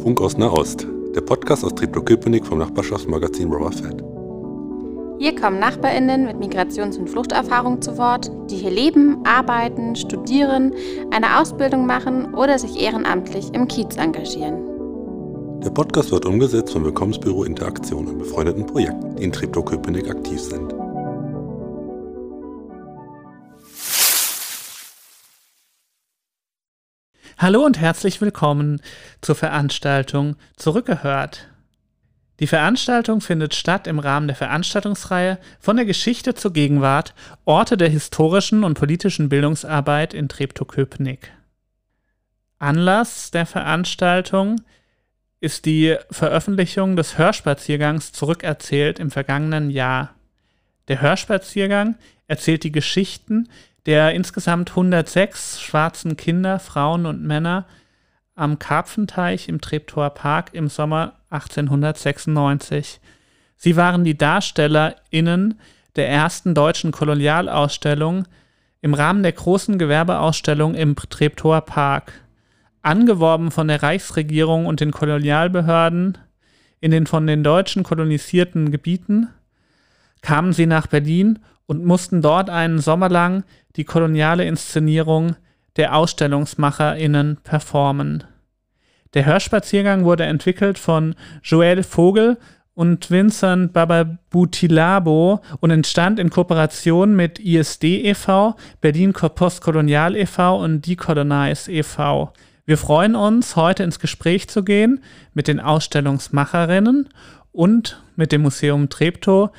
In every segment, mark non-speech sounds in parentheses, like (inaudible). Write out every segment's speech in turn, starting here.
Funk aus Nahost, der Podcast aus Treptow-Köpenick vom Nachbarschaftsmagazin Rubber Fat. Hier kommen NachbarInnen mit Migrations- und Fluchterfahrung zu Wort, die hier leben, arbeiten, studieren, eine Ausbildung machen oder sich ehrenamtlich im Kiez engagieren. Der Podcast wird umgesetzt vom Willkommensbüro Interaktion und befreundeten Projekten, die in Treptow-Köpenick aktiv sind. Hallo und herzlich willkommen zur Veranstaltung Zurückgehört. Die Veranstaltung findet statt im Rahmen der Veranstaltungsreihe von der Geschichte zur Gegenwart Orte der historischen und politischen Bildungsarbeit in Treptow-Köpenick. Anlass der Veranstaltung ist die Veröffentlichung des Hörspaziergangs Zurückerzählt im vergangenen Jahr. Der Hörspaziergang erzählt die Geschichten der insgesamt 106 schwarzen Kinder, Frauen und Männer am Karpfenteich im Treptower Park im Sommer 1896. Sie waren die DarstellerInnen der ersten deutschen Kolonialausstellung im Rahmen der großen Gewerbeausstellung im Treptower Park. Angeworben von der Reichsregierung und den Kolonialbehörden in den von den Deutschen kolonisierten Gebieten kamen sie nach Berlin und mussten dort einen Sommer lang die koloniale Inszenierung der AusstellungsmacherInnen performen. Der Hörspaziergang wurde entwickelt von Joël Vogel und Vincent Bababutilabo und entstand in Kooperation mit ISD e.V., Berlin Postkolonial e.V. und Decolonize e.V. Wir freuen uns, heute ins Gespräch zu gehen mit den Ausstellungsmacherinnen und mit dem Museum Treptow,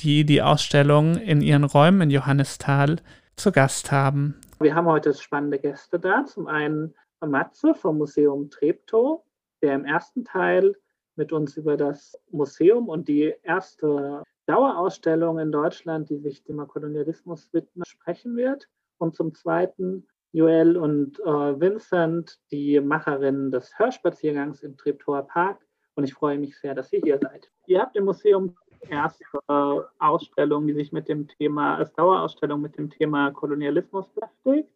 die die Ausstellung in ihren Räumen in Johannisthal zu Gast haben. Wir haben heute spannende Gäste da. Zum einen Matze vom Museum Treptow, der im ersten Teil mit uns über das Museum und die erste Dauerausstellung in Deutschland, die sich dem Kolonialismus widmet, sprechen wird. Und zum zweiten Joel und äh, Vincent, die Macherinnen des Hörspaziergangs im Treptower Park. Und ich freue mich sehr, dass ihr hier seid. Ihr habt im Museum erste Ausstellung, die sich mit dem Thema, als Dauerausstellung mit dem Thema Kolonialismus beschäftigt.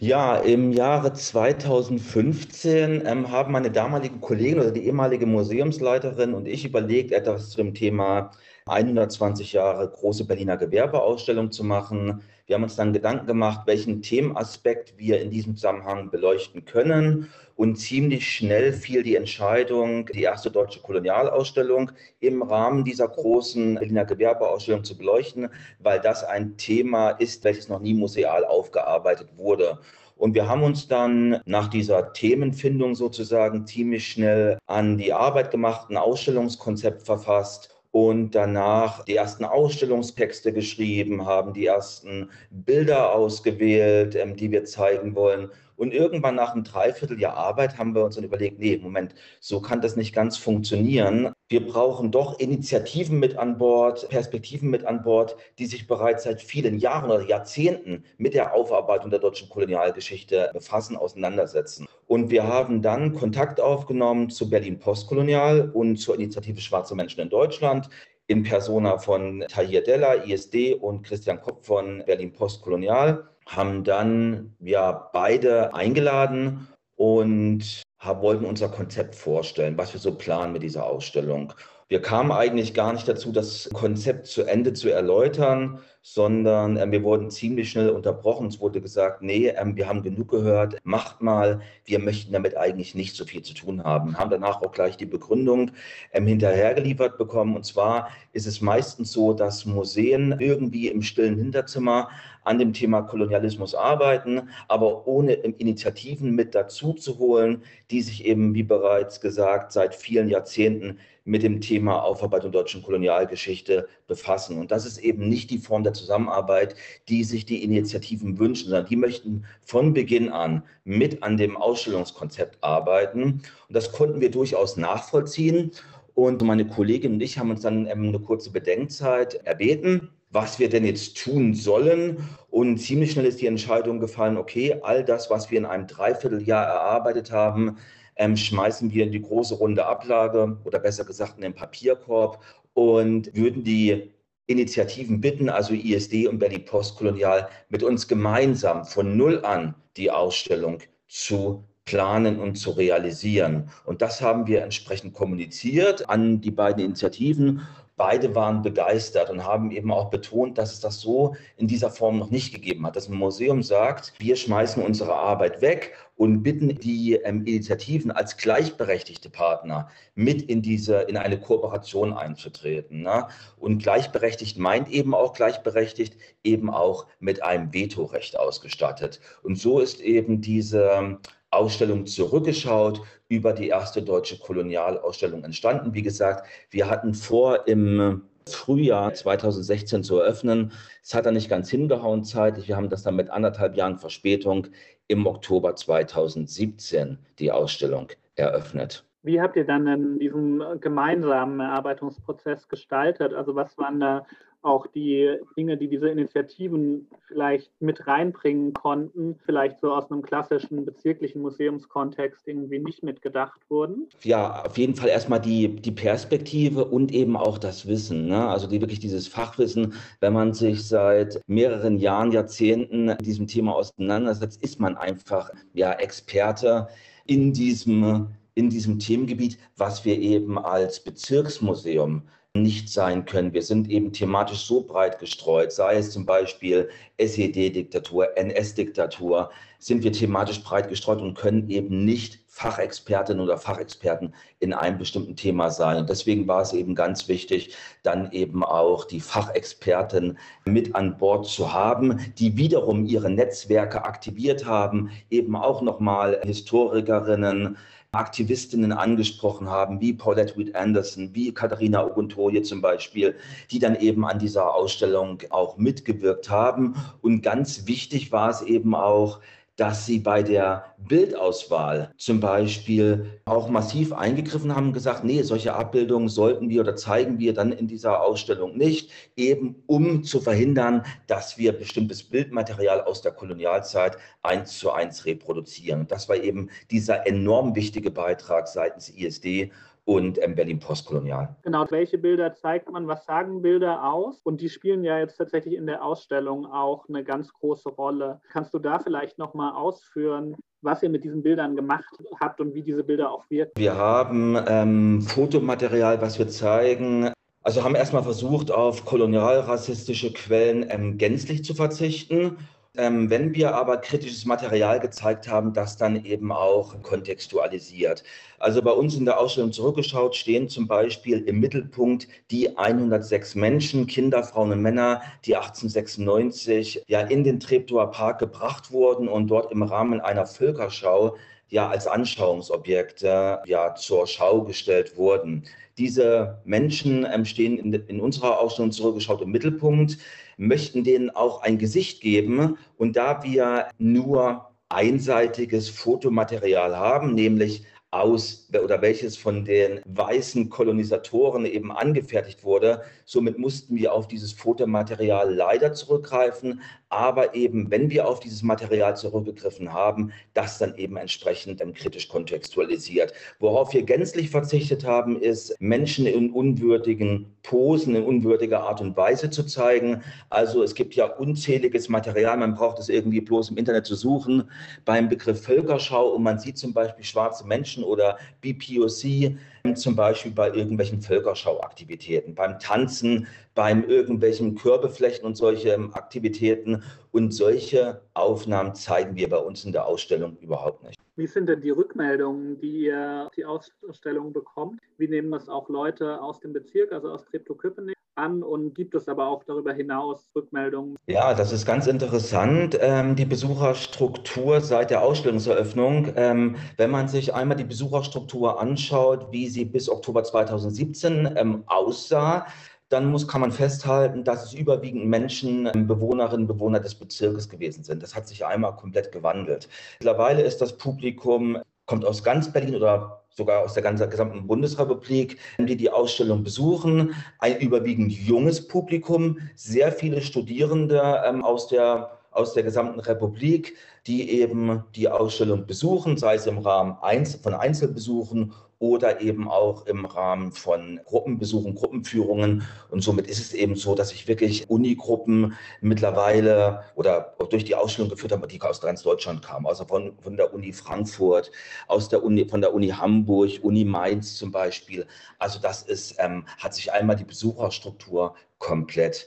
Ja, im Jahre 2015 ähm, haben meine damalige Kollegin oder die ehemalige Museumsleiterin und ich überlegt, etwas zum Thema 120 Jahre große Berliner Gewerbeausstellung zu machen. Wir haben uns dann Gedanken gemacht, welchen Themenaspekt wir in diesem Zusammenhang beleuchten können. Und ziemlich schnell fiel die Entscheidung, die erste deutsche Kolonialausstellung im Rahmen dieser großen Berliner Gewerbeausstellung zu beleuchten, weil das ein Thema ist, welches noch nie museal aufgearbeitet wurde. Und wir haben uns dann nach dieser Themenfindung sozusagen ziemlich schnell an die Arbeit gemacht, ein Ausstellungskonzept verfasst und danach die ersten Ausstellungstexte geschrieben, haben die ersten Bilder ausgewählt, ähm, die wir zeigen wollen. Und irgendwann nach einem Dreivierteljahr Arbeit haben wir uns dann überlegt, nee, Moment, so kann das nicht ganz funktionieren. Wir brauchen doch Initiativen mit an Bord, Perspektiven mit an Bord, die sich bereits seit vielen Jahren oder Jahrzehnten mit der Aufarbeitung der deutschen Kolonialgeschichte befassen, auseinandersetzen. Und wir haben dann Kontakt aufgenommen zu Berlin Postkolonial und zur Initiative Schwarze Menschen in Deutschland in Persona von Tahir Della, ISD und Christian Kopp von Berlin Postkolonial haben dann ja beide eingeladen und wollten unser Konzept vorstellen, was wir so planen mit dieser Ausstellung. Wir kamen eigentlich gar nicht dazu, das Konzept zu Ende zu erläutern, sondern äh, wir wurden ziemlich schnell unterbrochen. Es wurde gesagt, nee, äh, wir haben genug gehört, macht mal, wir möchten damit eigentlich nicht so viel zu tun haben. Haben danach auch gleich die Begründung ähm, hinterhergeliefert bekommen. Und zwar ist es meistens so, dass Museen irgendwie im stillen Hinterzimmer an dem Thema Kolonialismus arbeiten, aber ohne Initiativen mit dazu zu holen, die sich eben, wie bereits gesagt, seit vielen Jahrzehnten mit dem Thema Aufarbeitung deutschen Kolonialgeschichte befassen. Und das ist eben nicht die Form der Zusammenarbeit, die sich die Initiativen wünschen, sondern die möchten von Beginn an mit an dem Ausstellungskonzept arbeiten. Und das konnten wir durchaus nachvollziehen. Und meine Kollegin und ich haben uns dann eine kurze Bedenkzeit erbeten was wir denn jetzt tun sollen. Und ziemlich schnell ist die Entscheidung gefallen, okay, all das, was wir in einem Dreivierteljahr erarbeitet haben, ähm, schmeißen wir in die große runde Ablage oder besser gesagt in den Papierkorb und würden die Initiativen bitten, also ISD und Berlin Postkolonial, mit uns gemeinsam von Null an die Ausstellung zu planen und zu realisieren. Und das haben wir entsprechend kommuniziert an die beiden Initiativen beide waren begeistert und haben eben auch betont, dass es das so in dieser Form noch nicht gegeben hat. Ein Museum sagt, wir schmeißen unsere Arbeit weg und bitten die ähm, Initiativen als gleichberechtigte Partner mit in diese, in eine Kooperation einzutreten. Ne? Und gleichberechtigt meint eben auch gleichberechtigt, eben auch mit einem Vetorecht ausgestattet. Und so ist eben diese Ausstellung zurückgeschaut über die erste deutsche Kolonialausstellung entstanden. Wie gesagt, wir hatten vor, im Frühjahr 2016 zu eröffnen. Es hat dann nicht ganz hingehauen zeitlich. Wir haben das dann mit anderthalb Jahren Verspätung im Oktober 2017 die Ausstellung eröffnet. Wie habt ihr dann diesen gemeinsamen Erarbeitungsprozess gestaltet? Also was waren da auch die Dinge, die diese Initiativen vielleicht mit reinbringen konnten, vielleicht so aus einem klassischen bezirklichen Museumskontext irgendwie nicht mitgedacht wurden? Ja, auf jeden Fall erstmal die, die Perspektive und eben auch das Wissen. Ne? Also die, wirklich dieses Fachwissen, wenn man sich seit mehreren Jahren, Jahrzehnten mit diesem Thema auseinandersetzt, ist man einfach ja Experte in diesem in diesem Themengebiet, was wir eben als Bezirksmuseum nicht sein können. Wir sind eben thematisch so breit gestreut, sei es zum Beispiel SED-Diktatur, NS-Diktatur, sind wir thematisch breit gestreut und können eben nicht Fachexpertinnen oder Fachexperten in einem bestimmten Thema sein. Und deswegen war es eben ganz wichtig, dann eben auch die Fachexperten mit an Bord zu haben, die wiederum ihre Netzwerke aktiviert haben, eben auch nochmal Historikerinnen, Aktivistinnen angesprochen haben, wie Paulette Reed Anderson, wie Katharina Oguntoye zum Beispiel, die dann eben an dieser Ausstellung auch mitgewirkt haben. Und ganz wichtig war es eben auch, dass sie bei der Bildauswahl zum Beispiel auch massiv eingegriffen haben und gesagt, nee, solche Abbildungen sollten wir oder zeigen wir dann in dieser Ausstellung nicht, eben um zu verhindern, dass wir bestimmtes Bildmaterial aus der Kolonialzeit eins zu eins reproduzieren. Das war eben dieser enorm wichtige Beitrag seitens ISD und ähm, Berlin Postkolonial. Genau, welche Bilder zeigt man, was sagen Bilder aus? Und die spielen ja jetzt tatsächlich in der Ausstellung auch eine ganz große Rolle. Kannst du da vielleicht nochmal ausführen, was ihr mit diesen Bildern gemacht habt und wie diese Bilder auch wirken? Wir haben ähm, Fotomaterial, was wir zeigen. Also haben erstmal versucht, auf kolonialrassistische Quellen ähm, gänzlich zu verzichten ähm, wenn wir aber kritisches Material gezeigt haben, das dann eben auch kontextualisiert. Also bei uns in der Ausstellung zurückgeschaut stehen zum Beispiel im Mittelpunkt die 106 Menschen, Kinder, Frauen und Männer, die 1896 ja in den Treptower Park gebracht wurden und dort im Rahmen einer Völkerschau ja als Anschauungsobjekte ja zur Schau gestellt wurden. Diese Menschen ähm, stehen in, in unserer Ausstellung zurückgeschaut im Mittelpunkt möchten denen auch ein Gesicht geben. Und da wir nur einseitiges Fotomaterial haben, nämlich aus oder welches von den weißen Kolonisatoren eben angefertigt wurde. Somit mussten wir auf dieses Fotomaterial leider zurückgreifen, aber eben, wenn wir auf dieses Material zurückgegriffen haben, das dann eben entsprechend kritisch kontextualisiert. Worauf wir gänzlich verzichtet haben, ist, Menschen in unwürdigen Posen, in unwürdiger Art und Weise zu zeigen. Also es gibt ja unzähliges Material, man braucht es irgendwie bloß im Internet zu suchen, beim Begriff Völkerschau und man sieht zum Beispiel schwarze Menschen oder BPOC zum Beispiel bei irgendwelchen Völkerschauaktivitäten, beim Tanzen, beim irgendwelchen Körbeflechten und solche Aktivitäten. Und solche Aufnahmen zeigen wir bei uns in der Ausstellung überhaupt nicht. Wie sind denn die Rückmeldungen, die ihr die Ausstellung bekommt? Wie nehmen das auch Leute aus dem Bezirk, also aus Treptow-Köpenick? An und gibt es aber auch darüber hinaus Rückmeldungen? Ja, das ist ganz interessant, ähm, die Besucherstruktur seit der Ausstellungseröffnung. Ähm, wenn man sich einmal die Besucherstruktur anschaut, wie sie bis Oktober 2017 ähm, aussah, dann muss, kann man festhalten, dass es überwiegend Menschen, ähm, Bewohnerinnen, Bewohner des Bezirkes gewesen sind. Das hat sich einmal komplett gewandelt. Mittlerweile ist das Publikum, kommt aus ganz Berlin oder sogar aus der ganzen gesamten Bundesrepublik, die die Ausstellung besuchen. Ein überwiegend junges Publikum, sehr viele Studierende ähm, aus der aus der gesamten Republik, die eben die Ausstellung besuchen, sei es im Rahmen von Einzelbesuchen oder eben auch im Rahmen von Gruppenbesuchen, Gruppenführungen. Und somit ist es eben so, dass ich wirklich Unigruppen mittlerweile oder durch die Ausstellung geführt habe, die aus ganz Deutschland kamen, also von, von der Uni Frankfurt, aus der Uni, von der Uni Hamburg, Uni Mainz zum Beispiel. Also das ist, ähm, hat sich einmal die Besucherstruktur komplett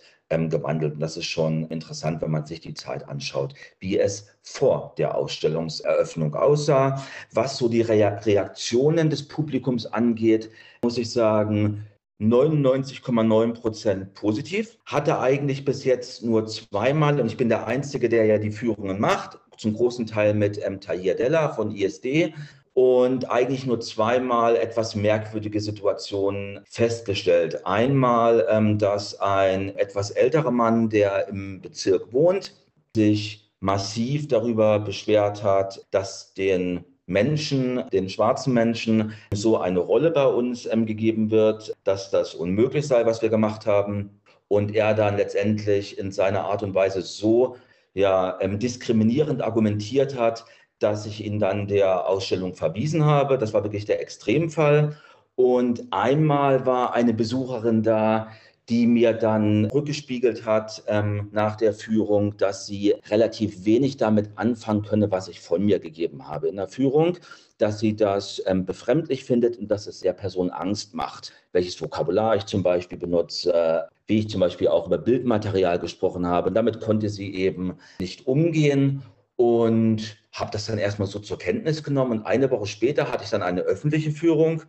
gewandelt. Und das ist schon interessant, wenn man sich die Zeit anschaut, wie es vor der Ausstellungseröffnung aussah. Was so die Reaktionen des Publikums angeht, muss ich sagen, 99,9 Prozent positiv. Hatte eigentlich bis jetzt nur zweimal, und ich bin der Einzige, der ja die Führungen macht, zum großen Teil mit ähm, Tahir Della von ISD und eigentlich nur zweimal etwas merkwürdige Situationen festgestellt. Einmal, ähm, dass ein etwas älterer Mann, der im Bezirk wohnt, sich massiv darüber beschwert hat, dass den Menschen, den schwarzen Menschen, so eine Rolle bei uns ähm, gegeben wird, dass das unmöglich sei, was wir gemacht haben. Und er dann letztendlich in seiner Art und Weise so ja, ähm, diskriminierend argumentiert hat, dass ich ihn dann der Ausstellung verwiesen habe. Das war wirklich der Extremfall. Und einmal war eine Besucherin da, die mir dann rückgespiegelt hat ähm, nach der Führung, dass sie relativ wenig damit anfangen könne, was ich von mir gegeben habe in der Führung, dass sie das ähm, befremdlich findet und dass es der Person Angst macht, welches Vokabular ich zum Beispiel benutze, äh, wie ich zum Beispiel auch über Bildmaterial gesprochen habe. Und damit konnte sie eben nicht umgehen und habe das dann erstmal so zur Kenntnis genommen. Und eine Woche später hatte ich dann eine öffentliche Führung.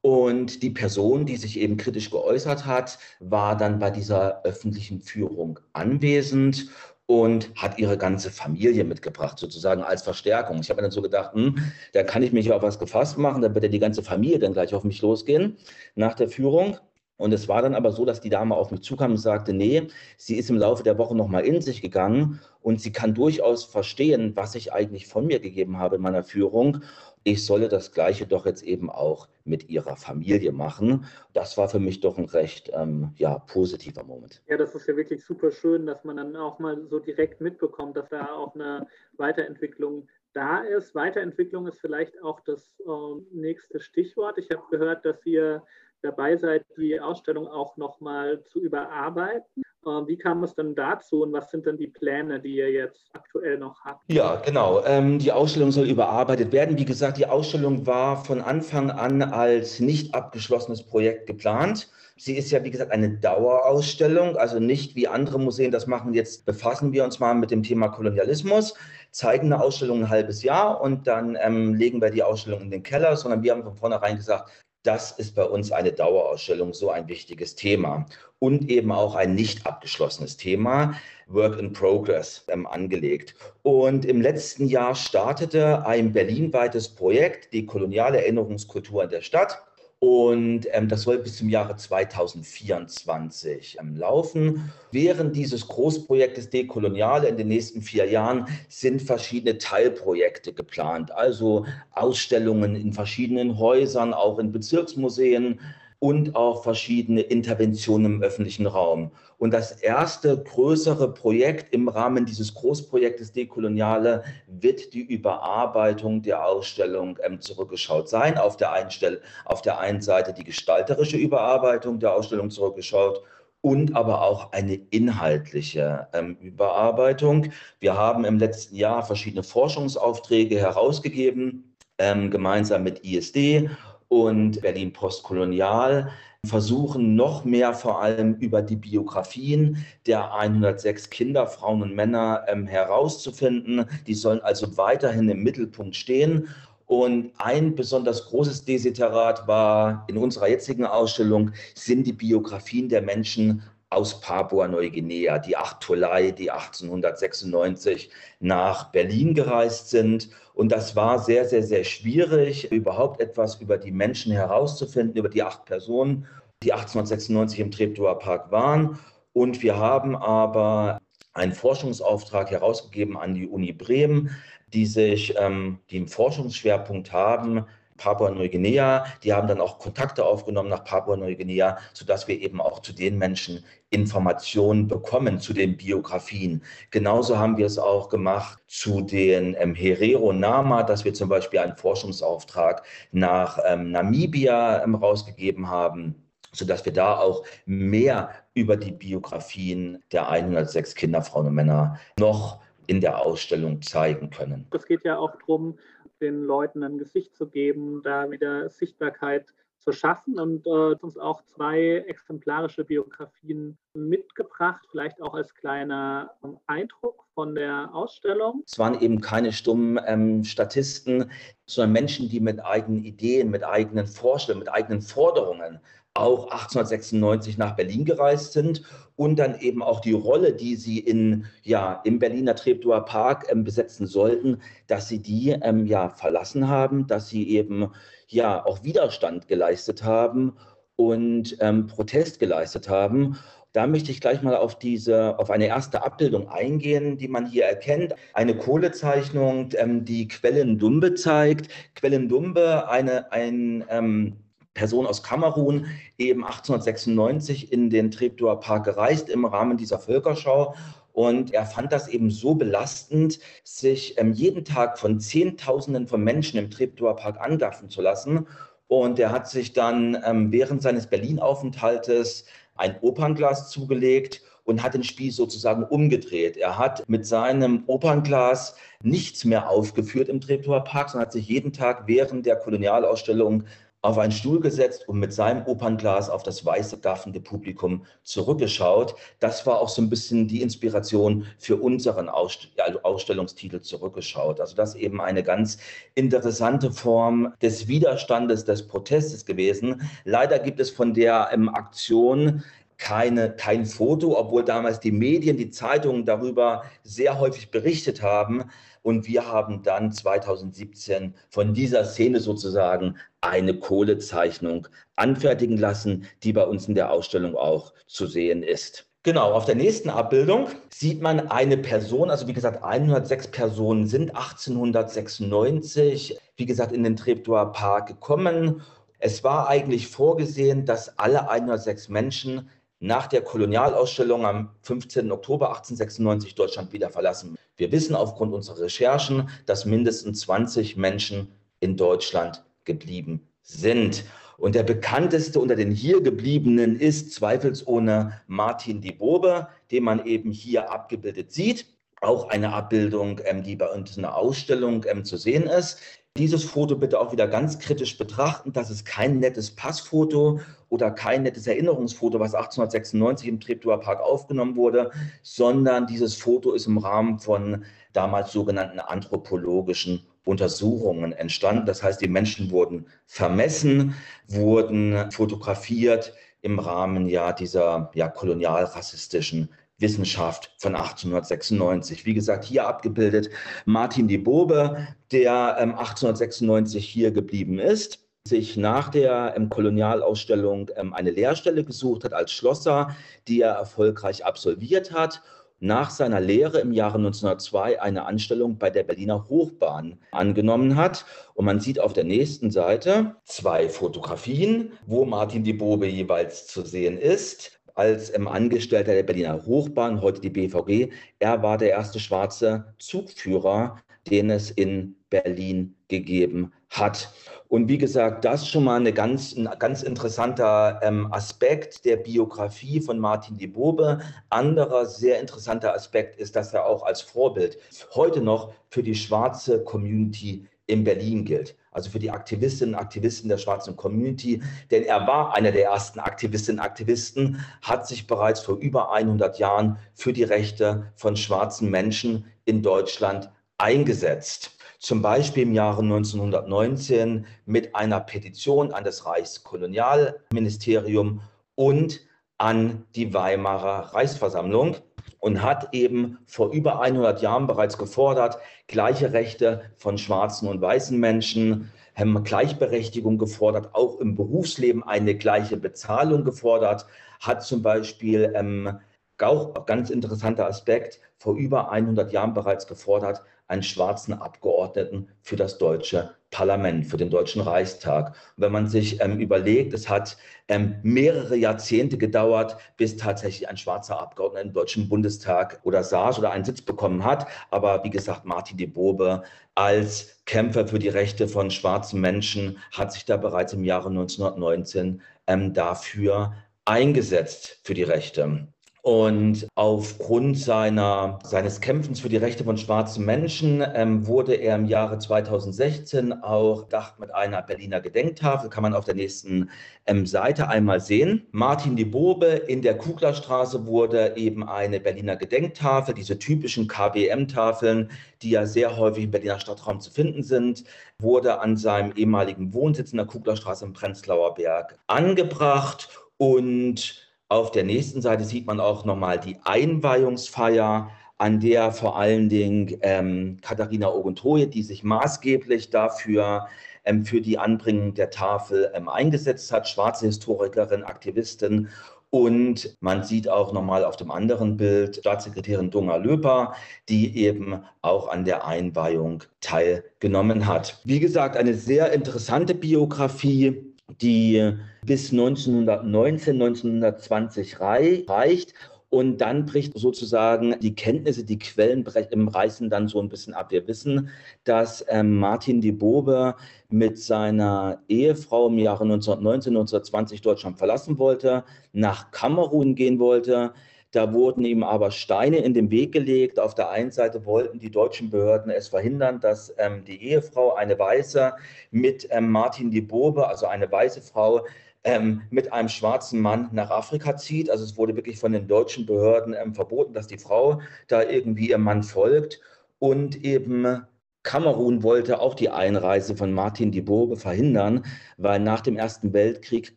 Und die Person, die sich eben kritisch geäußert hat, war dann bei dieser öffentlichen Führung anwesend und hat ihre ganze Familie mitgebracht, sozusagen als Verstärkung. Ich habe mir dann so gedacht, hm, da kann ich mich auf was gefasst machen, dann wird ja die ganze Familie dann gleich auf mich losgehen nach der Führung. Und es war dann aber so, dass die Dame auf mich zukam und sagte, nee, sie ist im Laufe der Woche nochmal in sich gegangen und sie kann durchaus verstehen, was ich eigentlich von mir gegeben habe in meiner Führung. Ich solle das Gleiche doch jetzt eben auch mit ihrer Familie machen. Das war für mich doch ein recht ähm, ja, positiver Moment. Ja, das ist ja wirklich super schön, dass man dann auch mal so direkt mitbekommt, dass da auch eine Weiterentwicklung da ist. Weiterentwicklung ist vielleicht auch das äh, nächste Stichwort. Ich habe gehört, dass ihr dabei seid, die Ausstellung auch nochmal zu überarbeiten. Ähm, wie kam es dann dazu und was sind denn die Pläne, die ihr jetzt aktuell noch habt? Ja, genau. Ähm, die Ausstellung soll überarbeitet werden. Wie gesagt, die Ausstellung war von Anfang an als nicht abgeschlossenes Projekt geplant. Sie ist ja, wie gesagt, eine Dauerausstellung, also nicht wie andere Museen das machen. Jetzt befassen wir uns mal mit dem Thema Kolonialismus, zeigen eine Ausstellung ein halbes Jahr und dann ähm, legen wir die Ausstellung in den Keller, sondern wir haben von vornherein gesagt, das ist bei uns eine Dauerausstellung so ein wichtiges Thema und eben auch ein nicht abgeschlossenes Thema, Work in Progress, ähm, angelegt. Und im letzten Jahr startete ein berlinweites Projekt, die koloniale Erinnerungskultur in der Stadt. Und ähm, das soll bis zum Jahre 2024 ähm, laufen. Während dieses Großprojektes Dekoloniale in den nächsten vier Jahren sind verschiedene Teilprojekte geplant, also Ausstellungen in verschiedenen Häusern, auch in Bezirksmuseen, und auch verschiedene Interventionen im öffentlichen Raum. Und das erste größere Projekt im Rahmen dieses Großprojektes Dekoloniale wird die Überarbeitung der Ausstellung ähm, zurückgeschaut sein. Auf der, einen Stelle, auf der einen Seite die gestalterische Überarbeitung der Ausstellung zurückgeschaut und aber auch eine inhaltliche ähm, Überarbeitung. Wir haben im letzten Jahr verschiedene Forschungsaufträge herausgegeben, ähm, gemeinsam mit ISD und Berlin Postkolonial versuchen noch mehr vor allem über die Biografien der 106 Kinder, Frauen und Männer ähm, herauszufinden. Die sollen also weiterhin im Mittelpunkt stehen. Und ein besonders großes Desiderat war in unserer jetzigen Ausstellung, sind die Biografien der Menschen aus Papua-Neuguinea, die acht Tolai, die 1896 nach Berlin gereist sind. Und das war sehr, sehr, sehr schwierig, überhaupt etwas über die Menschen herauszufinden, über die acht Personen, die 1896 im Treptower Park waren. Und wir haben aber einen Forschungsauftrag herausgegeben an die Uni Bremen, die sich, ähm, einen Forschungsschwerpunkt haben Papua-Neuguinea. Die haben dann auch Kontakte aufgenommen nach Papua-Neuguinea, sodass wir eben auch zu den Menschen Informationen bekommen zu den Biografien. Genauso haben wir es auch gemacht zu den ähm, Herero Nama, dass wir zum Beispiel einen Forschungsauftrag nach ähm, Namibia ähm, rausgegeben haben sodass wir da auch mehr über die Biografien der 106 Kinder, Frauen und Männer noch in der Ausstellung zeigen können. Es geht ja auch darum, den Leuten ein Gesicht zu geben, da wieder Sichtbarkeit zu schaffen und äh, uns auch zwei exemplarische Biografien mitgebracht, vielleicht auch als kleiner Eindruck von der Ausstellung. Es waren eben keine stummen ähm, Statisten, sondern Menschen, die mit eigenen Ideen, mit eigenen Vorstellungen, mit eigenen Forderungen auch 1896 nach Berlin gereist sind und dann eben auch die Rolle, die sie in, ja, im Berliner Treptower Park ähm, besetzen sollten, dass sie die ähm, ja, verlassen haben, dass sie eben ja auch Widerstand geleistet haben und ähm, Protest geleistet haben. Da möchte ich gleich mal auf diese, auf eine erste Abbildung eingehen, die man hier erkennt. Eine Kohlezeichnung, ähm, die Quellendumbe zeigt. Quellendumbe, eine, ein ähm, Person aus Kamerun eben 1896 in den Treptower Park gereist im Rahmen dieser Völkerschau. Und er fand das eben so belastend, sich ähm, jeden Tag von Zehntausenden von Menschen im Treptower Park angaffen zu lassen. Und er hat sich dann ähm, während seines Berlin-Aufenthaltes ein Opernglas zugelegt und hat den Spieß sozusagen umgedreht. Er hat mit seinem Opernglas nichts mehr aufgeführt im Treptower Park, sondern hat sich jeden Tag während der Kolonialausstellung auf einen Stuhl gesetzt und mit seinem Opernglas auf das weiße gaffende Publikum zurückgeschaut. Das war auch so ein bisschen die Inspiration für unseren Ausstellungstitel zurückgeschaut. Also das eben eine ganz interessante Form des Widerstandes, des Protestes gewesen. Leider gibt es von der ähm, Aktion keine, kein Foto, obwohl damals die Medien, die Zeitungen darüber sehr häufig berichtet haben. Und wir haben dann 2017 von dieser Szene sozusagen eine Kohlezeichnung anfertigen lassen, die bei uns in der Ausstellung auch zu sehen ist. Genau, auf der nächsten Abbildung sieht man eine Person, also wie gesagt, 106 Personen sind 1896, wie gesagt, in den Treptower Park gekommen. Es war eigentlich vorgesehen, dass alle 106 Menschen nach der Kolonialausstellung am 15. Oktober 1896 Deutschland wieder verlassen. Wir wissen aufgrund unserer Recherchen, dass mindestens 20 Menschen in Deutschland geblieben sind. Und der bekannteste unter den hier gebliebenen ist zweifelsohne Martin die Bobe, den man eben hier abgebildet sieht. Auch eine Abbildung, ähm, die bei uns in der Ausstellung ähm, zu sehen ist. Dieses Foto bitte auch wieder ganz kritisch betrachten. Das ist kein nettes Passfoto oder kein nettes Erinnerungsfoto, was 1896 im Treptower Park aufgenommen wurde, sondern dieses Foto ist im Rahmen von damals sogenannten anthropologischen Untersuchungen entstanden. Das heißt, die Menschen wurden vermessen, wurden fotografiert im Rahmen ja dieser ja, kolonialrassistischen Wissenschaft von 1896. Wie gesagt, hier abgebildet Martin de Bobe, der ähm, 1896 hier geblieben ist sich nach der ähm, Kolonialausstellung ähm, eine Lehrstelle gesucht hat als Schlosser, die er erfolgreich absolviert hat nach seiner Lehre im Jahre 1902 eine Anstellung bei der Berliner Hochbahn angenommen hat. Und man sieht auf der nächsten Seite zwei Fotografien, wo Martin die Bobe jeweils zu sehen ist. Als ähm, Angestellter der Berliner Hochbahn, heute die BVG. Er war der erste schwarze Zugführer, den es in Berlin gegeben hat. Und wie gesagt, das ist schon mal eine ganz, ein ganz interessanter ähm, Aspekt der Biografie von Martin de Bobe. Anderer sehr interessanter Aspekt ist, dass er auch als Vorbild heute noch für die schwarze Community in Berlin gilt. Also für die Aktivistinnen und Aktivisten der schwarzen Community. Denn er war einer der ersten Aktivistinnen und Aktivisten, hat sich bereits vor über 100 Jahren für die Rechte von schwarzen Menschen in Deutschland eingesetzt zum Beispiel im Jahre 1919 mit einer Petition an das Reichskolonialministerium und an die Weimarer Reichsversammlung und hat eben vor über 100 Jahren bereits gefordert, gleiche Rechte von schwarzen und weißen Menschen, haben Gleichberechtigung gefordert, auch im Berufsleben eine gleiche Bezahlung gefordert, hat zum Beispiel ähm, auch ganz interessanter Aspekt vor über 100 Jahren bereits gefordert, einen schwarzen Abgeordneten für das deutsche Parlament, für den Deutschen Reichstag. Und wenn man sich ähm, überlegt, es hat ähm, mehrere Jahrzehnte gedauert, bis tatsächlich ein schwarzer Abgeordneter im Deutschen Bundestag oder saß oder einen Sitz bekommen hat. Aber wie gesagt, Martin de Bobe als Kämpfer für die Rechte von schwarzen Menschen hat sich da bereits im Jahre 1919 ähm, dafür eingesetzt, für die Rechte. Und aufgrund seiner, seines Kämpfens für die Rechte von schwarzen Menschen ähm, wurde er im Jahre 2016 auch Dach mit einer Berliner Gedenktafel, kann man auf der nächsten ähm, Seite einmal sehen. Martin die Bobe in der Kuglerstraße wurde eben eine Berliner Gedenktafel, diese typischen KBM-Tafeln, die ja sehr häufig im Berliner Stadtraum zu finden sind, wurde an seinem ehemaligen Wohnsitz in der Kuglerstraße im Prenzlauer Berg angebracht und auf der nächsten Seite sieht man auch nochmal die Einweihungsfeier, an der vor allen Dingen ähm, Katharina Oguntoje, die sich maßgeblich dafür ähm, für die Anbringung der Tafel ähm, eingesetzt hat, schwarze Historikerin, Aktivistin. Und man sieht auch nochmal auf dem anderen Bild Staatssekretärin Dunga Löper, die eben auch an der Einweihung teilgenommen hat. Wie gesagt, eine sehr interessante Biografie die bis 1919, 1920 reicht. Und dann bricht sozusagen die Kenntnisse, die Quellen reißen dann so ein bisschen ab. Wir wissen, dass ähm, Martin de Bobe mit seiner Ehefrau im Jahre 1919, 1920 Deutschland verlassen wollte, nach Kamerun gehen wollte. Da wurden ihm aber Steine in den Weg gelegt. Auf der einen Seite wollten die deutschen Behörden es verhindern, dass ähm, die Ehefrau, eine Weiße, mit ähm, Martin die Bobe, also eine weiße Frau, ähm, mit einem schwarzen Mann nach Afrika zieht. Also es wurde wirklich von den deutschen Behörden ähm, verboten, dass die Frau da irgendwie ihrem Mann folgt. Und eben Kamerun wollte auch die Einreise von Martin die Bourbe verhindern, weil nach dem Ersten Weltkrieg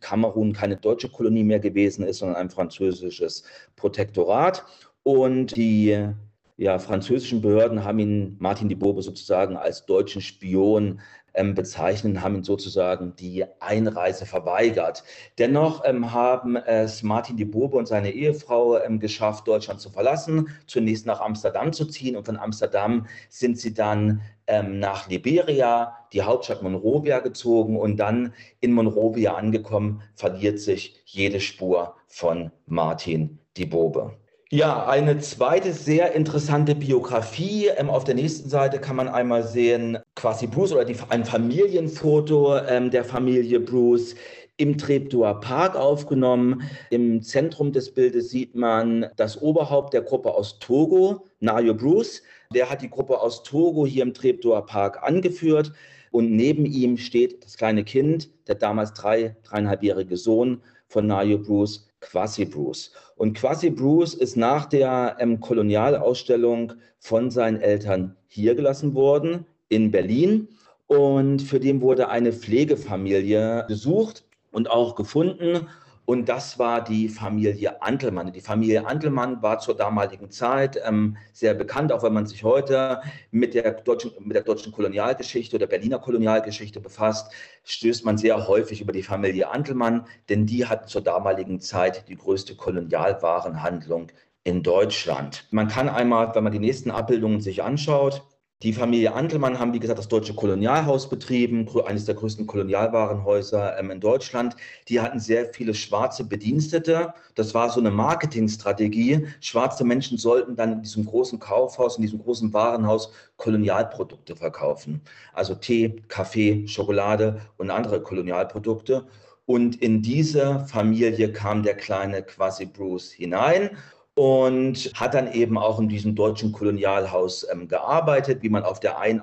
Kamerun keine deutsche Kolonie mehr gewesen ist, sondern ein französisches Protektorat. Und die ja, französischen Behörden haben ihn, Martin die Bourbe sozusagen als deutschen Spion bezeichnen, haben ihn sozusagen die Einreise verweigert. Dennoch ähm, haben es Martin de Bourbe und seine Ehefrau ähm, geschafft, Deutschland zu verlassen, zunächst nach Amsterdam zu ziehen und von Amsterdam sind sie dann ähm, nach Liberia, die Hauptstadt Monrovia gezogen und dann in Monrovia angekommen, verliert sich jede Spur von Martin de Bourbe. Ja, eine zweite sehr interessante Biografie. Ähm, auf der nächsten Seite kann man einmal sehen, quasi Bruce oder die, ein Familienfoto ähm, der Familie Bruce im Treptower Park aufgenommen. Im Zentrum des Bildes sieht man das Oberhaupt der Gruppe aus Togo, Nayo Bruce. Der hat die Gruppe aus Togo hier im Treptower Park angeführt. Und neben ihm steht das kleine Kind, der damals drei, dreieinhalbjährige Sohn von Nayo Bruce, Quasi Bruce. Und Quasi Bruce ist nach der ähm, Kolonialausstellung von seinen Eltern hier gelassen worden in Berlin. Und für den wurde eine Pflegefamilie gesucht und auch gefunden. Und das war die Familie Antelmann. Die Familie Antelmann war zur damaligen Zeit ähm, sehr bekannt, auch wenn man sich heute mit der, deutschen, mit der deutschen Kolonialgeschichte oder Berliner Kolonialgeschichte befasst, stößt man sehr häufig über die Familie Antelmann, denn die hatten zur damaligen Zeit die größte Kolonialwarenhandlung in Deutschland. Man kann einmal, wenn man die nächsten Abbildungen sich anschaut, die Familie Antelmann haben, wie gesagt, das Deutsche Kolonialhaus betrieben, eines der größten Kolonialwarenhäuser ähm, in Deutschland. Die hatten sehr viele schwarze Bedienstete. Das war so eine Marketingstrategie. Schwarze Menschen sollten dann in diesem großen Kaufhaus, in diesem großen Warenhaus Kolonialprodukte verkaufen. Also Tee, Kaffee, Schokolade und andere Kolonialprodukte. Und in diese Familie kam der kleine Quasi Bruce hinein und hat dann eben auch in diesem deutschen Kolonialhaus ähm, gearbeitet, wie man auf der einen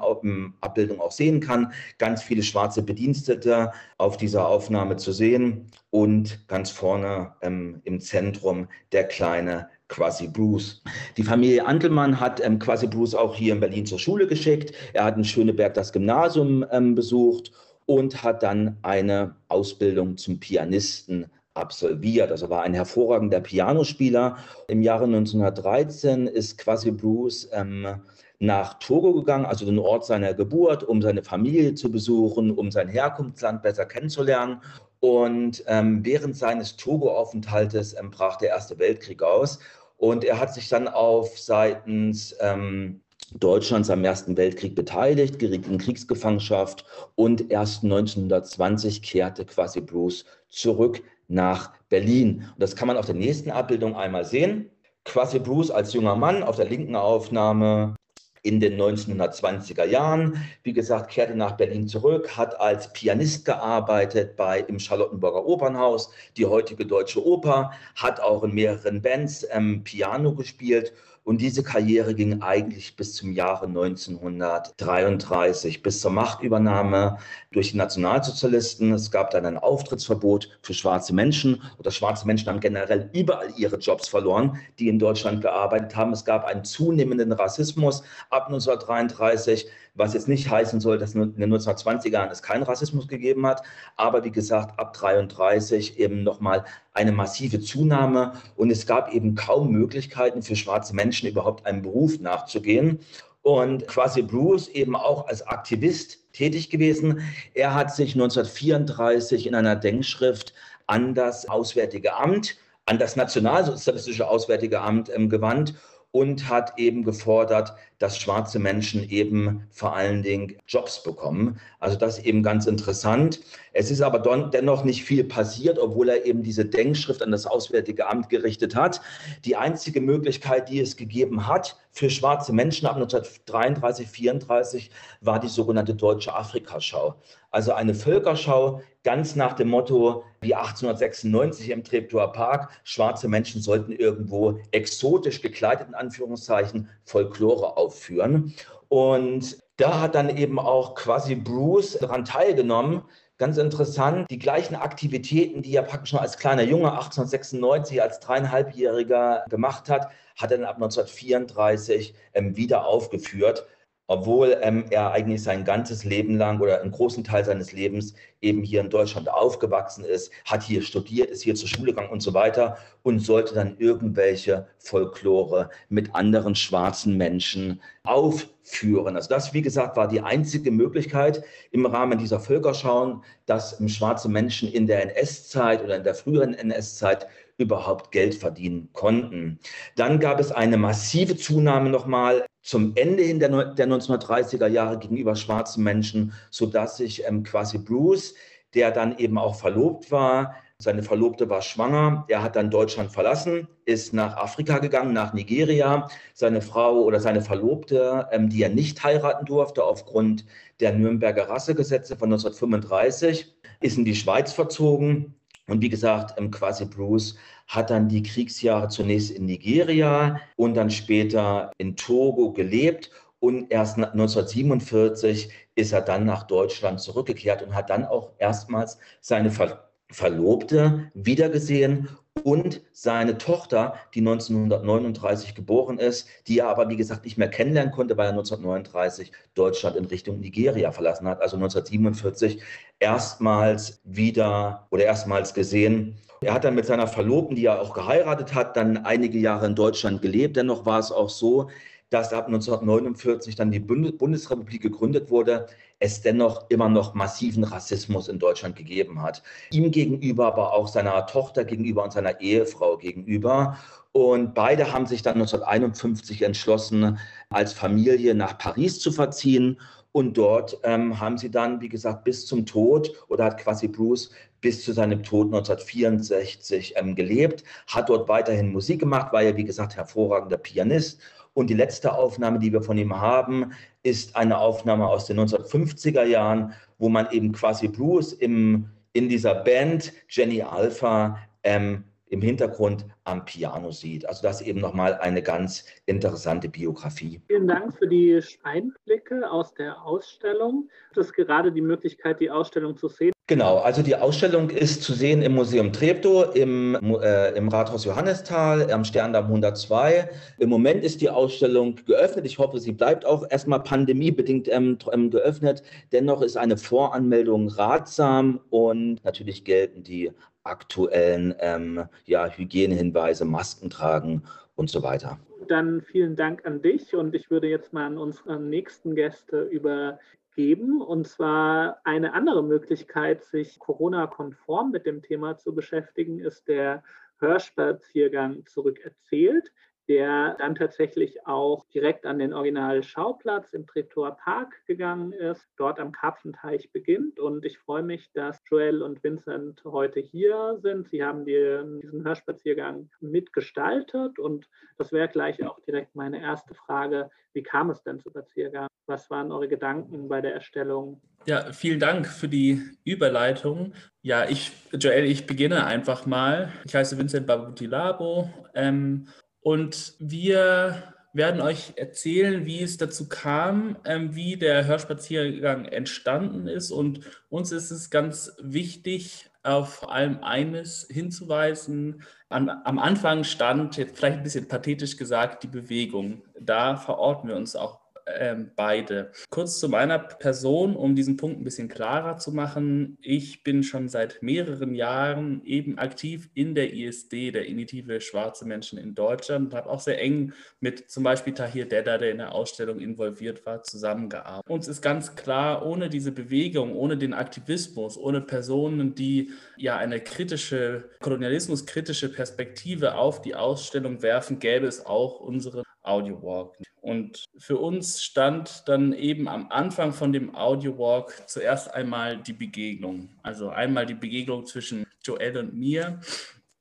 Abbildung auch sehen kann. Ganz viele schwarze Bedienstete auf dieser Aufnahme zu sehen und ganz vorne ähm, im Zentrum der kleine Quasi Bruce. Die Familie Antelmann hat ähm, Quasi Bruce auch hier in Berlin zur Schule geschickt. Er hat in Schöneberg das Gymnasium ähm, besucht und hat dann eine Ausbildung zum Pianisten absolviert. Also war ein hervorragender Pianospieler. Im Jahre 1913 ist Quasi Bruce ähm, nach Togo gegangen, also den Ort seiner Geburt, um seine Familie zu besuchen, um sein Herkunftsland besser kennenzulernen. Und ähm, während seines Togo-Aufenthaltes ähm, brach der Erste Weltkrieg aus. Und er hat sich dann auf seitens ähm, Deutschlands am Ersten Weltkrieg beteiligt, geriet in Kriegsgefangenschaft und erst 1920 kehrte quasi Bruce zurück nach Berlin. Und das kann man auf der nächsten Abbildung einmal sehen. Quasi Bruce als junger Mann auf der linken Aufnahme in den 1920er Jahren. Wie gesagt, kehrte nach Berlin zurück, hat als Pianist gearbeitet bei im Charlottenburger Opernhaus, die heutige Deutsche Oper, hat auch in mehreren Bands ähm, Piano gespielt und diese Karriere ging eigentlich bis zum Jahre 1933, bis zur Machtübernahme durch die Nationalsozialisten. Es gab dann ein Auftrittsverbot für schwarze Menschen oder schwarze Menschen haben generell überall ihre Jobs verloren, die in Deutschland gearbeitet haben. Es gab einen zunehmenden Rassismus ab 1933 was jetzt nicht heißen soll, dass in den 1920er Jahren es keinen Rassismus gegeben hat, aber wie gesagt, ab 33 eben nochmal eine massive Zunahme und es gab eben kaum Möglichkeiten für schwarze Menschen überhaupt einem Beruf nachzugehen. Und quasi Bruce eben auch als Aktivist tätig gewesen. Er hat sich 1934 in einer Denkschrift an das Auswärtige Amt, an das Nationalsozialistische Auswärtige Amt ähm, gewandt und hat eben gefordert, dass schwarze Menschen eben vor allen Dingen Jobs bekommen. Also das ist eben ganz interessant. Es ist aber dennoch nicht viel passiert, obwohl er eben diese Denkschrift an das Auswärtige Amt gerichtet hat. Die einzige Möglichkeit, die es gegeben hat für schwarze Menschen ab 1933, 34 war die sogenannte Deutsche Afrikaschau. Also eine Völkerschau ganz nach dem Motto wie 1896 im Treptower Park, schwarze Menschen sollten irgendwo exotisch gekleidet, in Anführungszeichen, Folklore aufführen. Und da hat dann eben auch quasi Bruce daran teilgenommen, Ganz interessant, die gleichen Aktivitäten, die er praktisch schon als kleiner Junge 1896 als dreieinhalbjähriger gemacht hat, hat er dann ab 1934 ähm, wieder aufgeführt obwohl ähm, er eigentlich sein ganzes Leben lang oder einen großen Teil seines Lebens eben hier in Deutschland aufgewachsen ist, hat hier studiert, ist hier zur Schule gegangen und so weiter und sollte dann irgendwelche Folklore mit anderen schwarzen Menschen aufführen. Also das, wie gesagt, war die einzige Möglichkeit im Rahmen dieser Völkerschauen, dass schwarze Menschen in der NS-Zeit oder in der früheren NS-Zeit überhaupt Geld verdienen konnten. Dann gab es eine massive Zunahme nochmal zum Ende hin der, der 1930er Jahre gegenüber schwarzen Menschen, sodass sich ähm, quasi Bruce, der dann eben auch verlobt war, seine Verlobte war schwanger. Er hat dann Deutschland verlassen, ist nach Afrika gegangen, nach Nigeria. Seine Frau oder seine Verlobte, ähm, die er nicht heiraten durfte aufgrund der Nürnberger Rassegesetze von 1935, ist in die Schweiz verzogen. Und wie gesagt, ähm, quasi Bruce hat dann die Kriegsjahre zunächst in Nigeria und dann später in Togo gelebt. Und erst 1947 ist er dann nach Deutschland zurückgekehrt und hat dann auch erstmals seine Ver Verlobte wiedergesehen und seine Tochter, die 1939 geboren ist, die er aber, wie gesagt, nicht mehr kennenlernen konnte, weil er 1939 Deutschland in Richtung Nigeria verlassen hat. Also 1947 erstmals wieder oder erstmals gesehen. Er hat dann mit seiner Verlobten, die er auch geheiratet hat, dann einige Jahre in Deutschland gelebt. Dennoch war es auch so, dass ab 1949 dann die Bundesrepublik gegründet wurde, es dennoch immer noch massiven Rassismus in Deutschland gegeben hat. Ihm gegenüber, aber auch seiner Tochter gegenüber und seiner Ehefrau gegenüber. Und beide haben sich dann 1951 entschlossen, als Familie nach Paris zu verziehen. Und dort ähm, haben sie dann, wie gesagt, bis zum Tod oder hat quasi Bruce bis zu seinem Tod 1964 ähm, gelebt, hat dort weiterhin Musik gemacht, war ja, wie gesagt, hervorragender Pianist und die letzte Aufnahme, die wir von ihm haben, ist eine Aufnahme aus den 1950er Jahren, wo man eben quasi Bruce im, in dieser Band Jenny Alpha ähm, im Hintergrund am Piano sieht. Also das ist eben nochmal eine ganz interessante Biografie. Vielen Dank für die Einblicke aus der Ausstellung. Das ist gerade die Möglichkeit, die Ausstellung zu sehen. Genau, also die Ausstellung ist zu sehen im Museum Treptow, im, äh, im Rathaus Johannisthal, am Sterndamm 102. Im Moment ist die Ausstellung geöffnet. Ich hoffe, sie bleibt auch erstmal pandemiebedingt ähm, ähm, geöffnet. Dennoch ist eine Voranmeldung ratsam und natürlich gelten die aktuellen ähm, ja, Hygienehinweise, Masken tragen und so weiter. Dann vielen Dank an dich und ich würde jetzt mal an unsere nächsten Gäste über geben. Und zwar eine andere Möglichkeit, sich Corona-konform mit dem Thema zu beschäftigen, ist der Hörspaziergang zurückerzählt. Der dann tatsächlich auch direkt an den Originalschauplatz im Treptower Park gegangen ist, dort am Karpfenteich beginnt. Und ich freue mich, dass Joel und Vincent heute hier sind. Sie haben die, diesen Hörspaziergang mitgestaltet und das wäre gleich auch direkt meine erste Frage. Wie kam es denn zum Spaziergang? Was waren eure Gedanken bei der Erstellung? Ja, vielen Dank für die Überleitung. Ja, ich, Joel, ich beginne einfach mal. Ich heiße Vincent Babutilabo ähm, und wir werden euch erzählen, wie es dazu kam, ähm, wie der Hörspaziergang entstanden ist. Und uns ist es ganz wichtig, auf vor allem eines hinzuweisen. An, am Anfang stand, jetzt vielleicht ein bisschen pathetisch gesagt, die Bewegung. Da verorten wir uns auch ähm, beide. Kurz zu meiner Person, um diesen Punkt ein bisschen klarer zu machen. Ich bin schon seit mehreren Jahren eben aktiv in der ISD, der Initiative Schwarze Menschen in Deutschland, und habe auch sehr eng mit zum Beispiel Tahir Dedda, der in der Ausstellung involviert war, zusammengearbeitet. Uns ist ganz klar, ohne diese Bewegung, ohne den Aktivismus, ohne Personen, die ja eine kritische, kolonialismuskritische Perspektive auf die Ausstellung werfen, gäbe es auch unsere Audio Walk. Und für uns stand dann eben am Anfang von dem Audio Walk zuerst einmal die Begegnung. Also einmal die Begegnung zwischen Joel und mir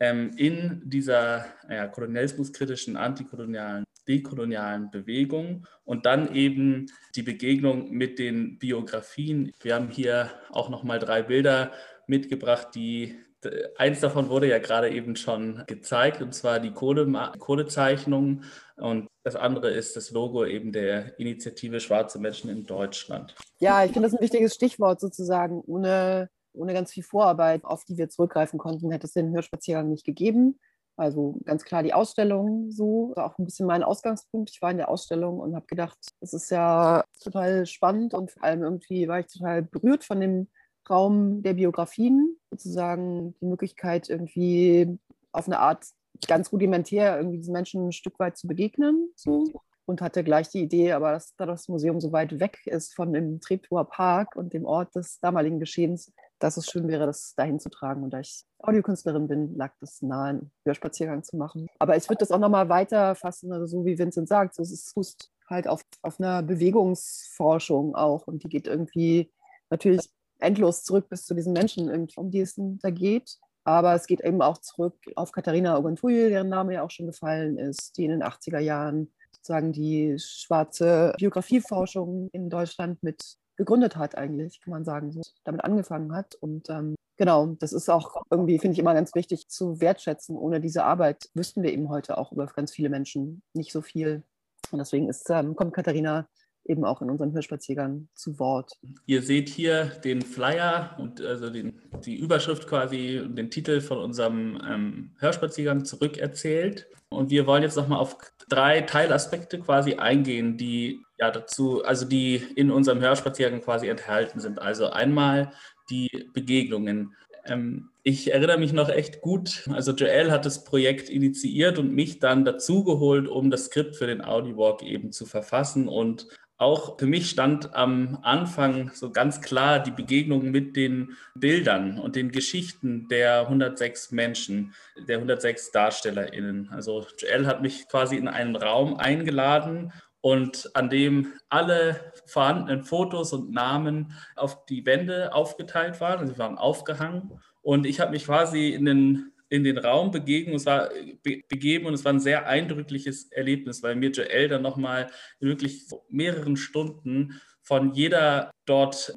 ähm, in dieser ja, kolonialismuskritischen, antikolonialen, dekolonialen Bewegung und dann eben die Begegnung mit den Biografien. Wir haben hier auch nochmal drei Bilder mitgebracht, die Eins davon wurde ja gerade eben schon gezeigt, und zwar die Kohle, Kohlezeichnung. Und das andere ist das Logo eben der Initiative Schwarze Menschen in Deutschland. Ja, ich finde das ein wichtiges Stichwort sozusagen. Ohne, ohne ganz viel Vorarbeit, auf die wir zurückgreifen konnten, hätte es den Hörspaziergang nicht gegeben. Also ganz klar die Ausstellung so, war auch ein bisschen mein Ausgangspunkt. Ich war in der Ausstellung und habe gedacht, das ist ja total spannend und vor allem irgendwie war ich total berührt von dem Raum der Biografien, sozusagen die Möglichkeit, irgendwie auf eine Art ganz rudimentär irgendwie diesen Menschen ein Stück weit zu begegnen. So. Und hatte gleich die Idee, aber dass, da das Museum so weit weg ist von dem Treptower Park und dem Ort des damaligen Geschehens, dass es schön wäre, das dahin zu tragen. Und da ich Audiokünstlerin bin, lag das nahe, einen Hörspaziergang zu machen. Aber ich würde das auch nochmal weiter fassen, also so wie Vincent sagt, so, es fußt halt auf, auf einer Bewegungsforschung auch. Und die geht irgendwie natürlich endlos zurück bis zu diesen Menschen, um die es da geht. Aber es geht eben auch zurück auf Katharina Oguntuye, deren Name ja auch schon gefallen ist, die in den 80er Jahren sozusagen die schwarze Biografieforschung in Deutschland mit gegründet hat, eigentlich, kann man sagen, so damit angefangen hat. Und ähm, genau, das ist auch irgendwie, finde ich, immer ganz wichtig zu wertschätzen. Ohne diese Arbeit wüssten wir eben heute auch über ganz viele Menschen nicht so viel. Und deswegen ist, ähm, kommt Katharina eben auch in unserem Hörspaziergang zu Wort. Ihr seht hier den Flyer und also den, die Überschrift quasi den Titel von unserem ähm, Hörspaziergang zurückerzählt. Und wir wollen jetzt nochmal auf drei Teilaspekte quasi eingehen, die ja dazu, also die in unserem Hörspaziergang quasi enthalten sind. Also einmal die Begegnungen. Ähm, ich erinnere mich noch echt gut. Also Joel hat das Projekt initiiert und mich dann dazugeholt, um das Skript für den Audiowalk eben zu verfassen und auch für mich stand am Anfang so ganz klar die Begegnung mit den Bildern und den Geschichten der 106 Menschen, der 106 DarstellerInnen. Also Joel hat mich quasi in einen Raum eingeladen und an dem alle vorhandenen Fotos und Namen auf die Wände aufgeteilt waren. Also sie waren aufgehangen. Und ich habe mich quasi in den in den Raum begegnen, es war, be, begeben und es war ein sehr eindrückliches Erlebnis, weil mir Joel dann nochmal wirklich mehreren Stunden von jeder dort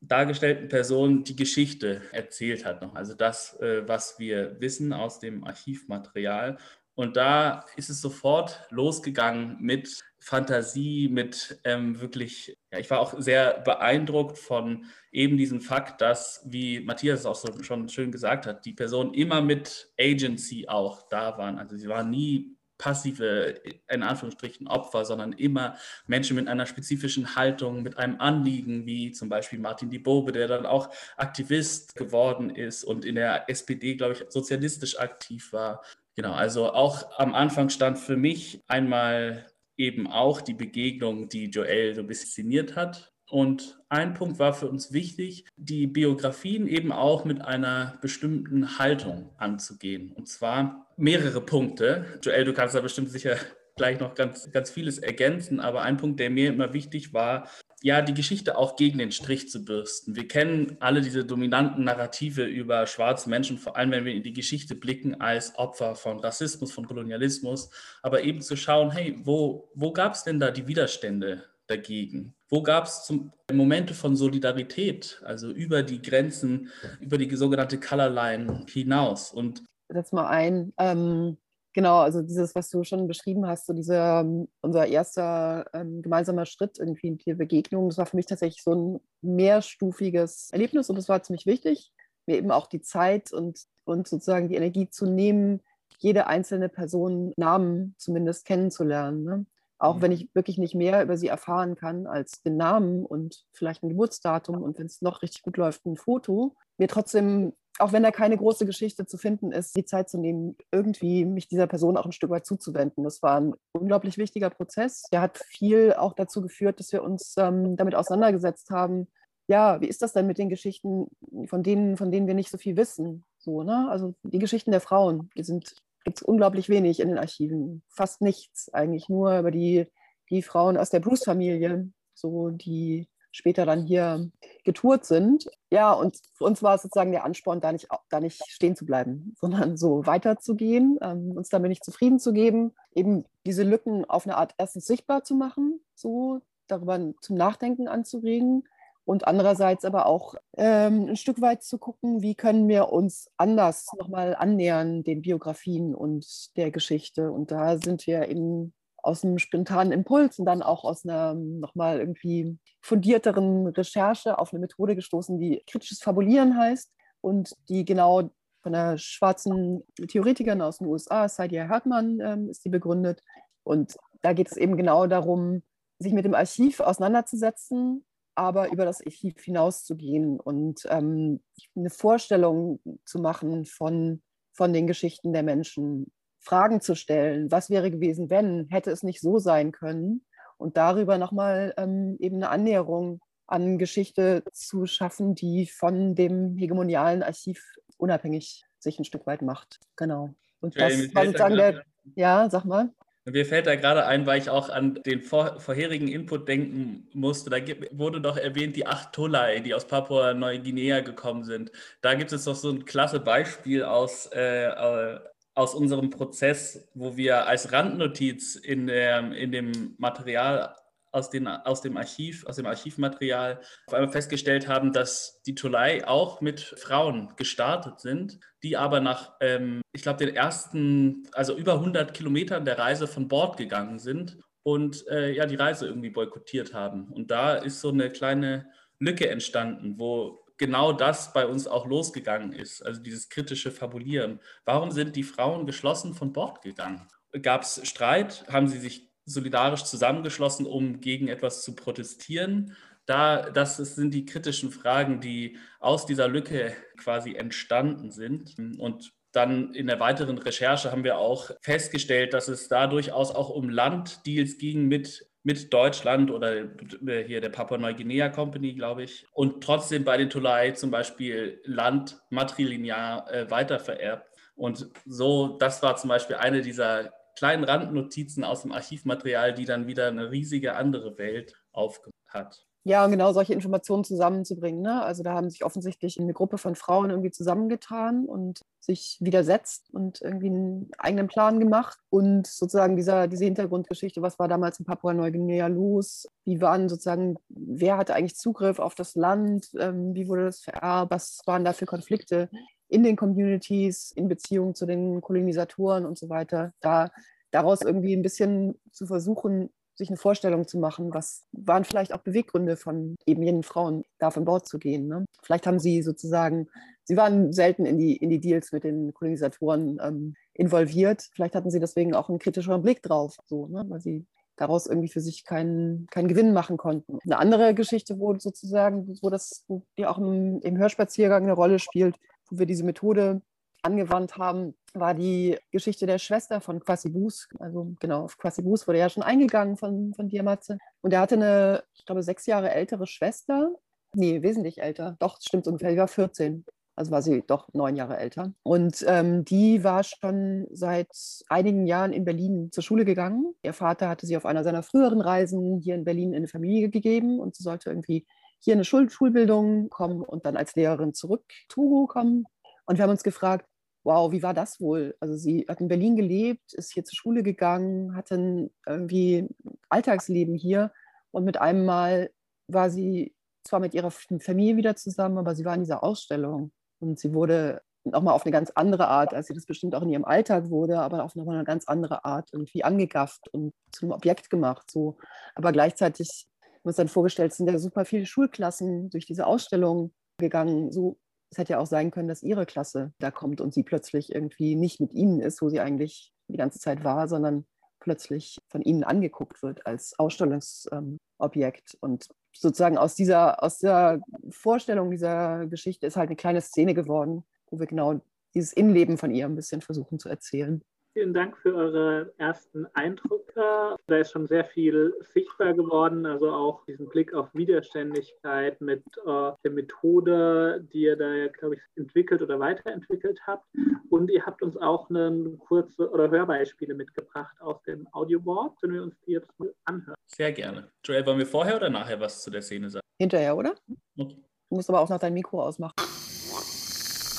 dargestellten Person die Geschichte erzählt hat. Also das, äh, was wir wissen aus dem Archivmaterial. Und da ist es sofort losgegangen mit Fantasie, mit ähm, wirklich, ja, ich war auch sehr beeindruckt von eben diesem Fakt, dass, wie Matthias es auch so, schon schön gesagt hat, die Personen immer mit Agency auch da waren. Also sie waren nie passive, in Anführungsstrichen, Opfer, sondern immer Menschen mit einer spezifischen Haltung, mit einem Anliegen, wie zum Beispiel Martin Diebobe, der dann auch Aktivist geworden ist und in der SPD, glaube ich, sozialistisch aktiv war. Genau, also auch am Anfang stand für mich einmal eben auch die Begegnung, die Joel so ein bisschen szeniert hat. Und ein Punkt war für uns wichtig, die Biografien eben auch mit einer bestimmten Haltung anzugehen. Und zwar mehrere Punkte. Joel, du kannst da bestimmt sicher gleich noch ganz, ganz vieles ergänzen, aber ein Punkt, der mir immer wichtig war, ja, die Geschichte auch gegen den Strich zu bürsten. Wir kennen alle diese dominanten Narrative über schwarze Menschen, vor allem wenn wir in die Geschichte blicken als Opfer von Rassismus, von Kolonialismus, aber eben zu schauen, hey, wo, wo gab es denn da die Widerstände dagegen? Wo gab es Momente von Solidarität, also über die Grenzen, über die sogenannte Color Line hinaus? Und setz mal ein, ähm, Genau, also dieses, was du schon beschrieben hast, so dieser, ähm, unser erster ähm, gemeinsamer Schritt irgendwie in die Begegnung, das war für mich tatsächlich so ein mehrstufiges Erlebnis und es war ziemlich wichtig, mir eben auch die Zeit und, und sozusagen die Energie zu nehmen, jede einzelne Person Namen zumindest kennenzulernen. Ne? Auch mhm. wenn ich wirklich nicht mehr über sie erfahren kann als den Namen und vielleicht ein Geburtsdatum und wenn es noch richtig gut läuft, ein Foto, mir trotzdem auch wenn da keine große Geschichte zu finden ist, die Zeit zu nehmen, irgendwie mich dieser Person auch ein Stück weit zuzuwenden. Das war ein unglaublich wichtiger Prozess. Der hat viel auch dazu geführt, dass wir uns ähm, damit auseinandergesetzt haben. Ja, wie ist das denn mit den Geschichten, von denen, von denen wir nicht so viel wissen? So, ne? Also die Geschichten der Frauen, die sind gibt es unglaublich wenig in den Archiven. Fast nichts, eigentlich nur über die, die Frauen aus der Bruce-Familie, so die später dann hier getourt sind. Ja, und für uns war es sozusagen der Ansporn, da nicht, da nicht stehen zu bleiben, (laughs) sondern so weiterzugehen, ähm, uns damit nicht zufrieden zu geben, eben diese Lücken auf eine Art erstens sichtbar zu machen, so darüber zum Nachdenken anzuregen und andererseits aber auch ähm, ein Stück weit zu gucken, wie können wir uns anders nochmal annähern den Biografien und der Geschichte. Und da sind wir eben aus einem spontanen Impuls und dann auch aus einer nochmal irgendwie fundierteren Recherche auf eine Methode gestoßen, die kritisches Fabulieren heißt und die genau von einer schwarzen Theoretikerin aus den USA, Saidia Hartmann, ähm, ist die begründet. Und da geht es eben genau darum, sich mit dem Archiv auseinanderzusetzen, aber über das Archiv hinauszugehen und ähm, eine Vorstellung zu machen von, von den Geschichten der Menschen Fragen zu stellen. Was wäre gewesen, wenn? Hätte es nicht so sein können? Und darüber nochmal ähm, eben eine Annäherung an Geschichte zu schaffen, die von dem hegemonialen Archiv unabhängig sich ein Stück weit macht. Genau. Und das war sozusagen der, ja, sag mal. Mir fällt da gerade ein, weil ich auch an den vor, vorherigen Input denken musste. Da gibt, wurde doch erwähnt, die acht Tolai, die aus Papua-Neuguinea gekommen sind. Da gibt es doch so ein klasse Beispiel aus, äh, äh aus unserem Prozess, wo wir als Randnotiz in, der, in dem Material aus, den, aus dem Archiv, aus dem Archivmaterial auf einmal festgestellt haben, dass die Tolai auch mit Frauen gestartet sind, die aber nach, ähm, ich glaube, den ersten, also über 100 Kilometern der Reise von Bord gegangen sind und äh, ja, die Reise irgendwie boykottiert haben. Und da ist so eine kleine Lücke entstanden, wo genau das bei uns auch losgegangen ist, also dieses kritische Fabulieren. Warum sind die Frauen geschlossen von Bord gegangen? Gab es Streit? Haben sie sich solidarisch zusammengeschlossen, um gegen etwas zu protestieren? Da, das sind die kritischen Fragen, die aus dieser Lücke quasi entstanden sind. Und dann in der weiteren Recherche haben wir auch festgestellt, dass es da durchaus auch um Landdeals ging mit mit Deutschland oder äh, hier der Papua-Neuguinea Company, glaube ich, und trotzdem bei den Tolai zum Beispiel Land matrilinear äh, weitervererbt. Und so, das war zum Beispiel eine dieser kleinen Randnotizen aus dem Archivmaterial, die dann wieder eine riesige andere Welt aufgemacht hat. Ja, genau solche Informationen zusammenzubringen. Ne? Also da haben sich offensichtlich eine Gruppe von Frauen irgendwie zusammengetan und sich widersetzt und irgendwie einen eigenen Plan gemacht. Und sozusagen dieser, diese Hintergrundgeschichte, was war damals in Papua-Neuguinea los? Wie waren sozusagen, wer hatte eigentlich Zugriff auf das Land? Ähm, wie wurde das vererbt? Was waren da für Konflikte in den Communities, in Beziehung zu den Kolonisatoren und so weiter? Da daraus irgendwie ein bisschen zu versuchen, sich eine Vorstellung zu machen, was waren vielleicht auch Beweggründe von eben jenen Frauen, da von Bord zu gehen. Ne? Vielleicht haben sie sozusagen, sie waren selten in die, in die Deals mit den Kolonisatoren ähm, involviert. Vielleicht hatten sie deswegen auch einen kritischeren Blick drauf, so, ne? weil sie daraus irgendwie für sich keinen, keinen Gewinn machen konnten. Eine andere Geschichte, wo sozusagen, wo das, die auch im, im Hörspaziergang eine Rolle spielt, wo wir diese Methode angewandt haben, war die Geschichte der Schwester von Quasibus. Also genau, auf Quasibus wurde ja schon eingegangen von, von Diamatze. Und er hatte eine, ich glaube, sechs Jahre ältere Schwester. Nee, wesentlich älter. Doch, stimmt ungefähr. Die war 14. Also war sie doch neun Jahre älter. Und ähm, die war schon seit einigen Jahren in Berlin zur Schule gegangen. Ihr Vater hatte sie auf einer seiner früheren Reisen hier in Berlin in eine Familie gegeben und sie sollte irgendwie hier eine Schul Schulbildung kommen und dann als Lehrerin zurück Togo kommen. Und wir haben uns gefragt, wow, wie war das wohl? Also sie hat in Berlin gelebt, ist hier zur Schule gegangen, hatte ein irgendwie Alltagsleben hier und mit einem Mal war sie zwar mit ihrer Familie wieder zusammen, aber sie war in dieser Ausstellung und sie wurde nochmal auf eine ganz andere Art, als sie das bestimmt auch in ihrem Alltag wurde, aber auf nochmal eine ganz andere Art irgendwie angegafft und zu einem Objekt gemacht. So. Aber gleichzeitig wir uns dann vorgestellt, sind ja super viele Schulklassen durch diese Ausstellung gegangen. So es hätte ja auch sein können, dass ihre Klasse da kommt und sie plötzlich irgendwie nicht mit ihnen ist, wo sie eigentlich die ganze Zeit war, sondern plötzlich von ihnen angeguckt wird als Ausstellungsobjekt. Und sozusagen aus dieser, aus der Vorstellung dieser Geschichte ist halt eine kleine Szene geworden, wo wir genau dieses Innenleben von ihr ein bisschen versuchen zu erzählen. Vielen Dank für eure ersten Eindrücke. Da ist schon sehr viel sichtbar geworden, also auch diesen Blick auf Widerständigkeit mit äh, der Methode, die ihr da, glaube ich, entwickelt oder weiterentwickelt habt. Und ihr habt uns auch eine kurze oder Hörbeispiele mitgebracht aus dem Audioboard. Können wir uns die jetzt mal anhören? Sehr gerne. Joel, wollen wir vorher oder nachher was zu der Szene sagen? Hinterher, oder? Okay. Du musst aber auch noch dein Mikro ausmachen.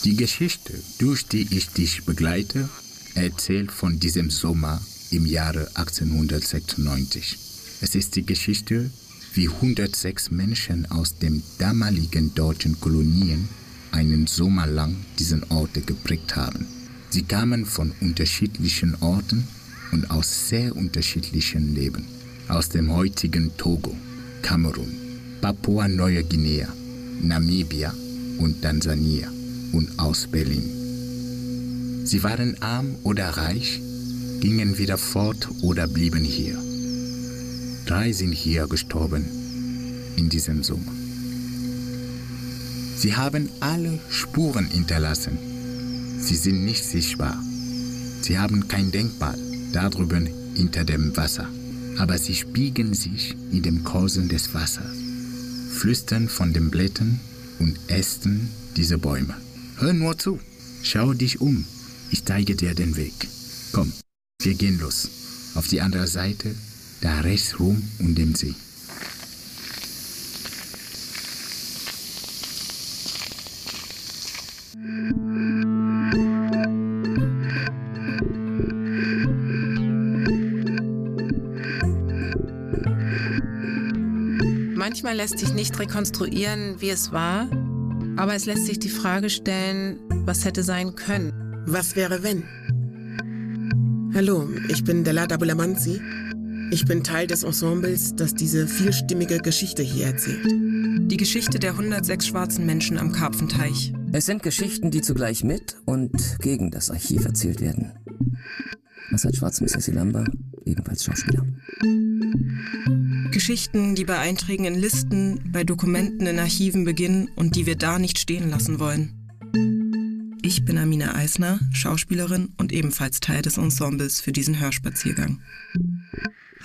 Die Geschichte, durch die ich dich begleite, erzählt von diesem Sommer im Jahre 1896. Es ist die Geschichte, wie 106 Menschen aus den damaligen deutschen Kolonien einen Sommer lang diesen Ort geprägt haben. Sie kamen von unterschiedlichen Orten und aus sehr unterschiedlichen Leben. Aus dem heutigen Togo, Kamerun, Papua-Neuguinea, Namibia und Tansania und aus Berlin. Sie waren arm oder reich, gingen wieder fort oder blieben hier. Drei sind hier gestorben in diesem Sommer. Sie haben alle Spuren hinterlassen. Sie sind nicht sichtbar. Sie haben kein Denkmal da drüben hinter dem Wasser. Aber sie spiegeln sich in dem Korsen des Wassers, flüstern von den Blättern und Ästen dieser Bäume. Hör nur zu, schau dich um. Ich zeige dir den Weg. Komm, wir gehen los. Auf die andere Seite, da rechts rum um den See. Manchmal lässt sich nicht rekonstruieren, wie es war, aber es lässt sich die Frage stellen, was hätte sein können. Was wäre wenn? Hallo, ich bin Della Dabulamanzi. Ich bin Teil des Ensembles, das diese vielstimmige Geschichte hier erzählt. Die Geschichte der 106 schwarzen Menschen am Karpfenteich. Es sind Geschichten, die zugleich mit und gegen das Archiv erzählt werden. Assad Schwarz, Mrs. Silamba, ebenfalls Schauspieler. Geschichten, die bei Einträgen in Listen, bei Dokumenten in Archiven beginnen und die wir da nicht stehen lassen wollen. Ich bin Amina Eisner, Schauspielerin und ebenfalls Teil des Ensembles für diesen Hörspaziergang.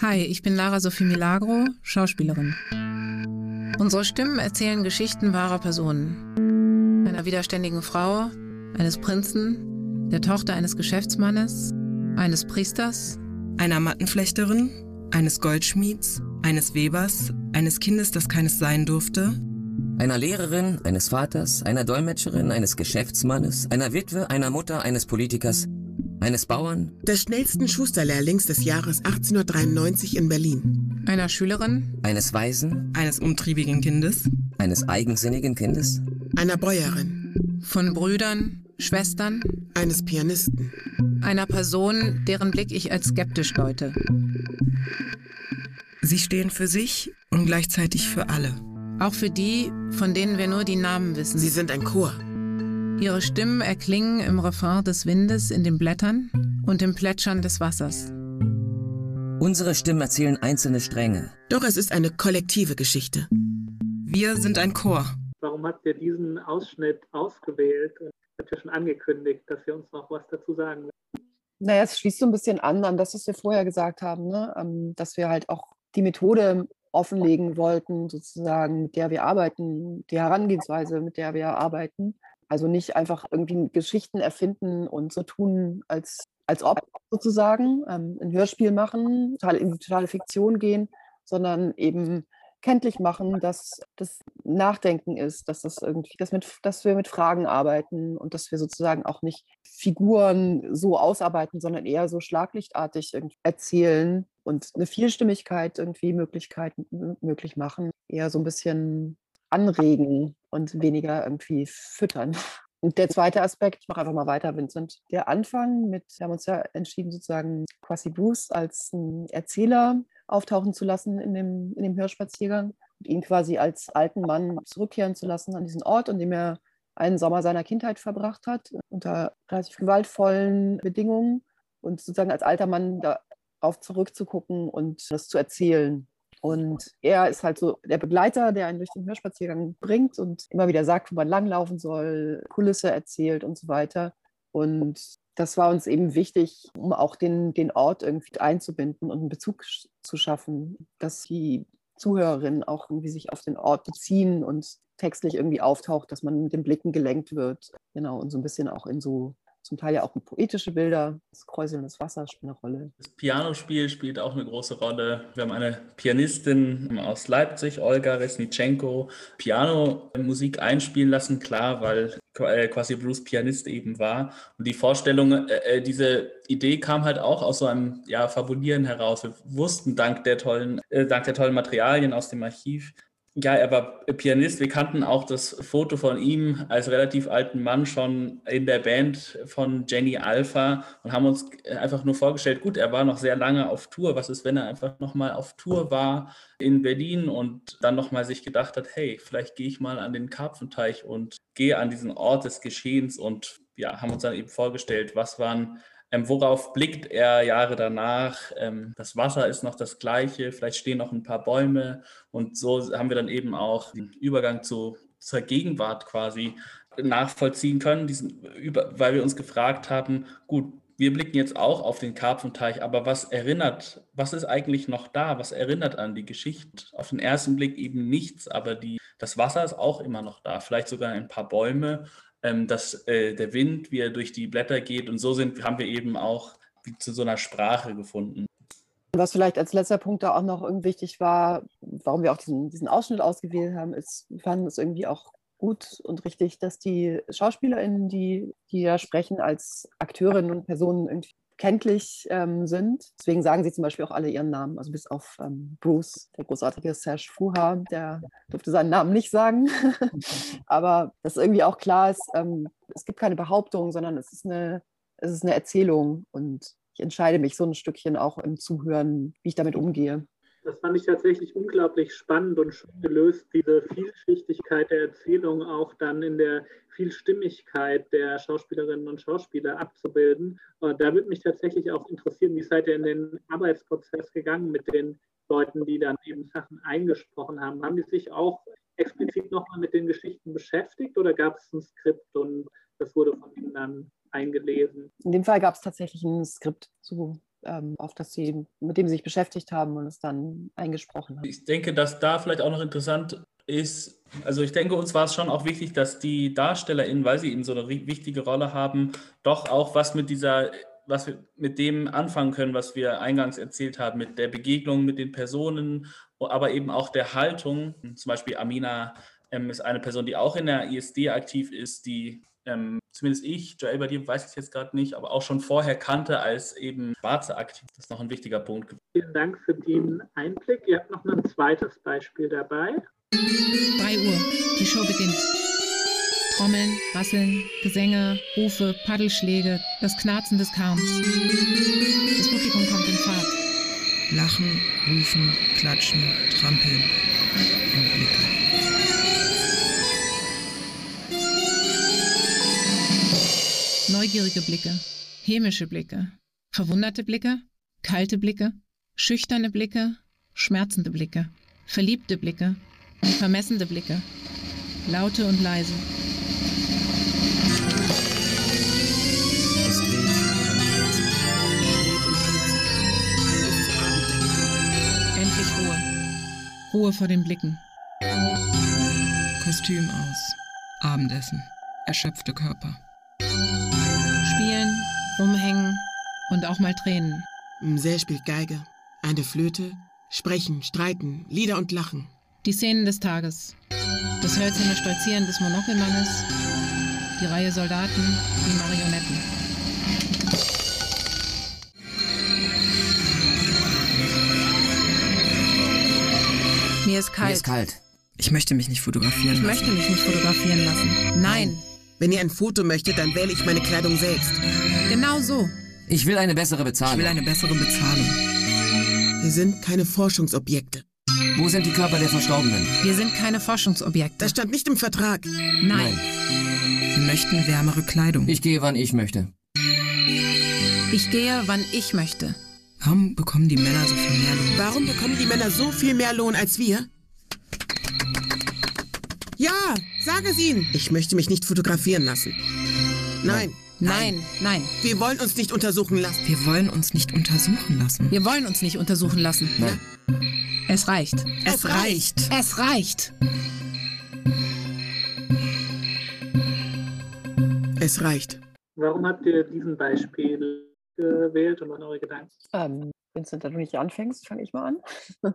Hi, ich bin Lara Sophie Milagro, Schauspielerin. Unsere Stimmen erzählen Geschichten wahrer Personen. Einer widerständigen Frau, eines Prinzen, der Tochter eines Geschäftsmannes, eines Priesters, einer Mattenflechterin, eines Goldschmieds, eines Webers, eines Kindes, das keines sein durfte, einer Lehrerin, eines Vaters, einer Dolmetscherin, eines Geschäftsmannes, einer Witwe, einer Mutter, eines Politikers, eines Bauern. Des schnellsten Schusterlehrlings des Jahres 1893 in Berlin. Einer Schülerin. Eines Weisen. Eines umtriebigen Kindes. Eines eigensinnigen Kindes. Einer Bäuerin. Von Brüdern, Schwestern. Eines Pianisten. Einer Person, deren Blick ich als skeptisch deute. Sie stehen für sich und gleichzeitig für alle. Auch für die, von denen wir nur die Namen wissen. Sie sind ein Chor. Ihre Stimmen erklingen im Refrain des Windes in den Blättern und im Plätschern des Wassers. Unsere Stimmen erzählen einzelne Stränge. Doch es ist eine kollektive Geschichte. Wir sind ein Chor. Warum habt ihr diesen Ausschnitt ausgewählt? Habt ihr schon angekündigt, dass ihr uns noch was dazu sagen werdet? Naja, es schließt so ein bisschen an an das, was wir vorher gesagt haben, ne? Ähm, dass wir halt auch die Methode offenlegen wollten, sozusagen, mit der wir arbeiten, die Herangehensweise, mit der wir arbeiten. Also nicht einfach irgendwie Geschichten erfinden und so tun, als, als ob sozusagen ähm, ein Hörspiel machen, total in die totale Fiktion gehen, sondern eben kenntlich machen, dass das Nachdenken ist, dass das irgendwie, dass, mit, dass wir mit Fragen arbeiten und dass wir sozusagen auch nicht Figuren so ausarbeiten, sondern eher so schlaglichtartig erzählen und eine Vielstimmigkeit irgendwie Möglichkeiten möglich machen, eher so ein bisschen anregen und weniger irgendwie füttern. Und der zweite Aspekt, ich mache einfach mal weiter, Vincent. Der Anfang mit, wir haben uns ja entschieden, sozusagen Quasi Bruce als Erzähler auftauchen zu lassen in dem, in dem Hörspaziergang und ihn quasi als alten Mann zurückkehren zu lassen an diesen Ort, an dem er einen Sommer seiner Kindheit verbracht hat, unter relativ gewaltvollen Bedingungen und sozusagen als alter Mann darauf zurückzugucken und das zu erzählen. Und er ist halt so der Begleiter, der einen durch den Hörspaziergang bringt und immer wieder sagt, wo man langlaufen soll, Kulisse erzählt und so weiter. Und das war uns eben wichtig, um auch den, den Ort irgendwie einzubinden und einen Bezug zu schaffen, dass die Zuhörerinnen auch irgendwie sich auf den Ort beziehen und textlich irgendwie auftaucht, dass man mit den Blicken gelenkt wird. Genau, und so ein bisschen auch in so zum Teil ja auch poetische Bilder. Das Kräuseln des Wassers spielt eine Rolle. Das Pianospiel spielt auch eine große Rolle. Wir haben eine Pianistin aus Leipzig, Olga Resnitschenko, Pianomusik einspielen lassen, klar, weil quasi Bruce Pianist eben war. Und die Vorstellung, äh, äh, diese Idee kam halt auch aus so einem ja, Fabulieren heraus. Wir wussten dank der tollen, äh, dank der tollen Materialien aus dem Archiv, ja, er war Pianist. Wir kannten auch das Foto von ihm als relativ alten Mann schon in der Band von Jenny Alpha und haben uns einfach nur vorgestellt, gut, er war noch sehr lange auf Tour. Was ist, wenn er einfach nochmal auf Tour war in Berlin und dann nochmal sich gedacht hat, hey, vielleicht gehe ich mal an den Karpfenteich und gehe an diesen Ort des Geschehens und ja, haben uns dann eben vorgestellt, was waren ähm, worauf blickt er Jahre danach? Ähm, das Wasser ist noch das gleiche, vielleicht stehen noch ein paar Bäume und so haben wir dann eben auch den Übergang zu, zur Gegenwart quasi nachvollziehen können, diesen, über, weil wir uns gefragt haben, gut, wir blicken jetzt auch auf den Karpfenteich, aber was erinnert, was ist eigentlich noch da? Was erinnert an die Geschichte? Auf den ersten Blick eben nichts, aber die, das Wasser ist auch immer noch da, vielleicht sogar ein paar Bäume, ähm, dass äh, der Wind, wie er durch die Blätter geht. Und so sind, haben wir eben auch zu so einer Sprache gefunden. Was vielleicht als letzter Punkt da auch noch wichtig war, warum wir auch diesen, diesen Ausschnitt ausgewählt haben, ist, wir fanden es irgendwie auch gut und richtig, dass die SchauspielerInnen, die, die da sprechen, als Akteurinnen und Personen irgendwie kenntlich ähm, sind. Deswegen sagen sie zum Beispiel auch alle ihren Namen, also bis auf ähm, Bruce, der großartige Serge Fuha, der durfte seinen Namen nicht sagen. (laughs) Aber dass irgendwie auch klar ist, ähm, es gibt keine Behauptung, sondern es ist, eine, es ist eine Erzählung und ich entscheide mich so ein Stückchen auch im Zuhören, wie ich damit umgehe. Das fand ich tatsächlich unglaublich spannend und schön gelöst, diese Vielschichtigkeit der Erzählung auch dann in der Vielstimmigkeit der Schauspielerinnen und Schauspieler abzubilden. Und da würde mich tatsächlich auch interessieren, wie seid ihr in den Arbeitsprozess gegangen mit den Leuten, die dann eben Sachen eingesprochen haben? Haben die sich auch explizit nochmal mit den Geschichten beschäftigt oder gab es ein Skript und das wurde von ihnen dann eingelesen? In dem Fall gab es tatsächlich ein Skript ähm, auf das sie, mit dem sie sich beschäftigt haben und es dann eingesprochen haben. Ich denke, dass da vielleicht auch noch interessant ist, also ich denke, uns war es schon auch wichtig, dass die DarstellerInnen, weil sie eben so eine wichtige Rolle haben, doch auch was mit dieser, was wir mit dem anfangen können, was wir eingangs erzählt haben, mit der Begegnung mit den Personen, aber eben auch der Haltung. Zum Beispiel Amina ähm, ist eine Person, die auch in der ISD aktiv ist, die ähm, zumindest ich, Joel, bei dir weiß ich jetzt gerade nicht, aber auch schon vorher kannte als eben Schwarze aktiv. Das ist noch ein wichtiger Punkt. Vielen Dank für den Einblick. Ihr habt noch ein zweites Beispiel dabei. 3 Uhr, die Show beginnt. Trommeln, Rasseln, Gesänge, Rufe, Paddelschläge, das Knarzen des Karms. Das Publikum kommt in Fahrt. Lachen, rufen, klatschen, trampeln und blicken. Neugierige Blicke, hämische Blicke, verwunderte Blicke, kalte Blicke, schüchterne Blicke, schmerzende Blicke, verliebte Blicke vermessende Blicke, laute und leise. Endlich Ruhe. Ruhe vor den Blicken. Kostüm aus. Abendessen. Erschöpfte Körper. Und auch mal Tränen. Msel spielt Geige, eine Flöte, sprechen, streiten, Lieder und Lachen. Die Szenen des Tages. Das hölzerne Stolzieren des Monokelmannes. Die Reihe Soldaten, die Marionetten. Mir ist kalt. Mir ist kalt. Ich möchte mich nicht fotografieren Ich lassen. möchte mich nicht fotografieren lassen. Nein, Wenn ihr ein Foto möchtet, dann wähle ich meine Kleidung selbst. genau so. Ich will eine bessere Ich Bezahlung. will eine bessere Bezahlung. Wir sind keine Forschungsobjekte. Wo sind die Körper der Verstorbenen? Wir sind keine Forschungsobjekte. Das stand nicht im Vertrag. Nein, Wir möchten wärmere Kleidung. Ich gehe, wann ich möchte. ich gehe, wann ich möchte. Warum bekommen die Männer so viel mehr Lohn? Warum bekommen die Männer so viel mehr Lohn als wir? Ja, sag es ihnen. Ich möchte mich nicht fotografieren lassen. Nein, Nein, nein. wir wollen uns nicht untersuchen lassen. Wir wollen uns nicht untersuchen lassen. Wir wollen uns nicht untersuchen lassen. Nein. Es reicht. Es reicht. Es reicht. Es reicht. Warum habt ihr diesen Beispiel gewählt und was eure Gedanken? Ähm, Vincent, da du nicht anfängst, fange ich mal an. (laughs)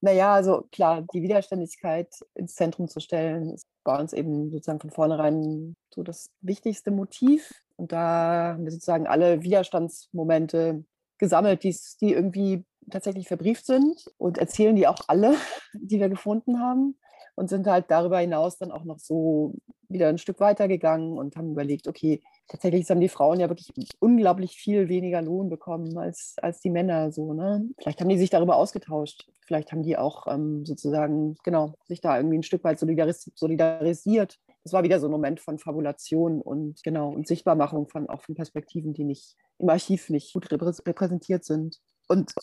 naja, also klar, die Widerständigkeit ins Zentrum zu stellen, ist bei uns eben sozusagen von vornherein so das wichtigste Motiv. Und da haben wir sozusagen alle Widerstandsmomente gesammelt, die irgendwie tatsächlich verbrieft sind und erzählen die auch alle, (laughs) die wir gefunden haben. Und sind halt darüber hinaus dann auch noch so wieder ein Stück weiter gegangen und haben überlegt, okay, tatsächlich haben die Frauen ja wirklich unglaublich viel weniger Lohn bekommen als, als die Männer so, ne? Vielleicht haben die sich darüber ausgetauscht. Vielleicht haben die auch ähm, sozusagen, genau, sich da irgendwie ein Stück weit solidaris solidarisiert. Das war wieder so ein Moment von Fabulation und genau, und Sichtbarmachung von auch von Perspektiven, die nicht im Archiv nicht gut reprä- repräsentiert sind. Und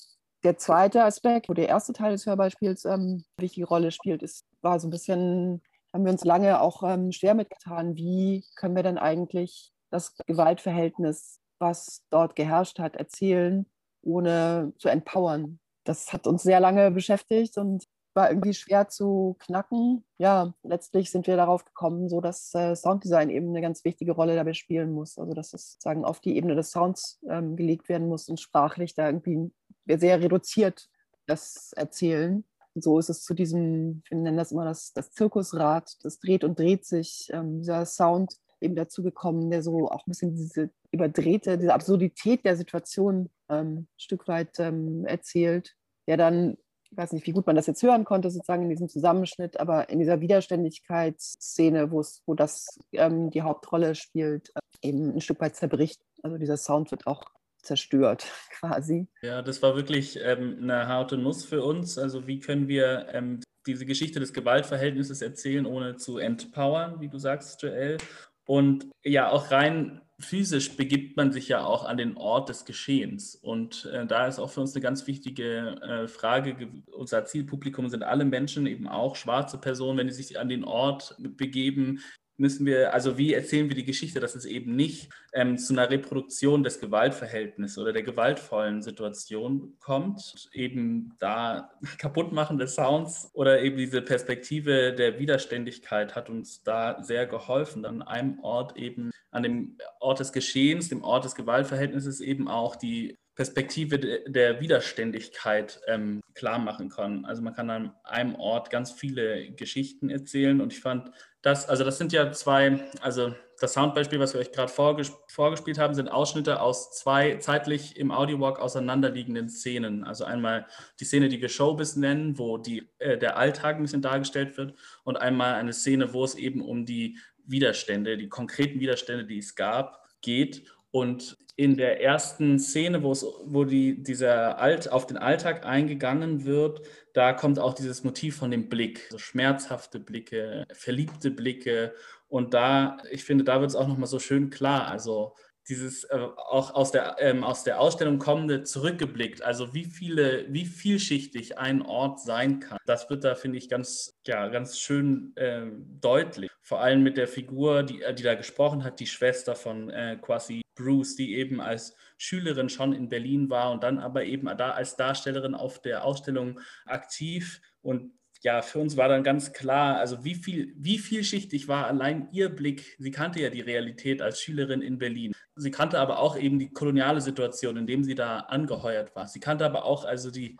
der zweite Aspekt, wo der erste Teil des Hörbeispiels ähm, eine wichtige Rolle spielt, ist, war so ein bisschen, haben wir uns lange auch ähm, schwer mitgetan, wie können wir denn eigentlich das Gewaltverhältnis, was dort geherrscht hat, erzählen, ohne zu empowern. Das hat uns sehr lange beschäftigt und war irgendwie schwer zu knacken. Ja, letztlich sind wir darauf gekommen, so dass äh, Sounddesign eben eine ganz wichtige Rolle dabei spielen muss. Also dass es sozusagen auf die Ebene des Sounds ähm, gelegt werden muss und sprachlich da irgendwie sehr reduziert das Erzählen. So ist es zu diesem, wir nennen das immer das, das Zirkusrad, das dreht und dreht sich, ähm, dieser Sound eben dazu gekommen, der so auch ein bisschen diese überdrehte, diese Absurdität der Situation ähm, ein Stück weit ähm, erzählt, der dann, ich weiß nicht, wie gut man das jetzt hören konnte, sozusagen in diesem Zusammenschnitt, aber in dieser Widerständigkeitsszene, wo das ähm, die Hauptrolle spielt, äh, eben ein Stück weit zerbricht. Also dieser Sound wird auch zerstört (laughs) quasi. Ja, das war wirklich ähm, eine harte Nuss für uns. Also wie können wir ähm, diese Geschichte des Gewaltverhältnisses erzählen, ohne zu empowern, wie du sagst, Joel. Und ja, auch rein physisch begibt man sich ja auch an den Ort des Geschehens. Und äh, da ist auch für uns eine ganz wichtige äh, Frage. ge- Unser Zielpublikum sind alle Menschen, eben auch schwarze Personen, wenn die sich an den Ort begeben. Müssen wir, also wie erzählen wir die Geschichte, dass es eben nicht ähm, zu einer Reproduktion des Gewaltverhältnisses oder der gewaltvollen Situation kommt, eben da (laughs) kaputtmachen des Sounds oder eben diese Perspektive der Widerständigkeit hat uns da sehr geholfen, an einem Ort eben, an dem Ort des Geschehens, dem Ort des Gewaltverhältnisses eben auch die Perspektive de- der Widerständigkeit ähm, klar machen kann. Also man kann an einem Ort ganz viele Geschichten erzählen und ich fand das, also das sind ja zwei, also das Soundbeispiel, was wir euch gerade vorges vorgespielt haben, sind Ausschnitte aus zwei zeitlich im Audiowalk auseinanderliegenden Szenen. Also einmal die Szene, die wir Showbiz nennen, wo die, äh, der Alltag ein bisschen dargestellt wird und einmal eine Szene, wo es eben um die Widerstände, die konkreten Widerstände, die es gab, geht. Und in der ersten Szene, wo, es, wo die, dieser Alt, auf den Alltag eingegangen wird, da kommt auch dieses Motiv von dem Blick, so schmerzhafte Blicke, verliebte Blicke. Und da, ich finde, da wird es auch nochmal so schön klar. Also dieses äh, auch aus der, ähm, aus der Ausstellung kommende zurückgeblickt, also wie viele, wie vielschichtig ein Ort sein kann. Das wird da, finde ich, ganz, ja, ganz schön äh, deutlich. Vor allem mit der Figur, die, die da gesprochen hat, die Schwester von äh, Quasi Bruce, die eben als Schülerin schon in Berlin war und dann aber eben da als Darstellerin auf der Ausstellung aktiv Und ja, für uns war dann ganz klar, also wie viel, wie vielschichtig war allein ihr Blick. Sie kannte ja die Realität als Schülerin in Berlin. Sie kannte aber auch eben die koloniale Situation, in dem sie da angeheuert war. Sie kannte aber auch also die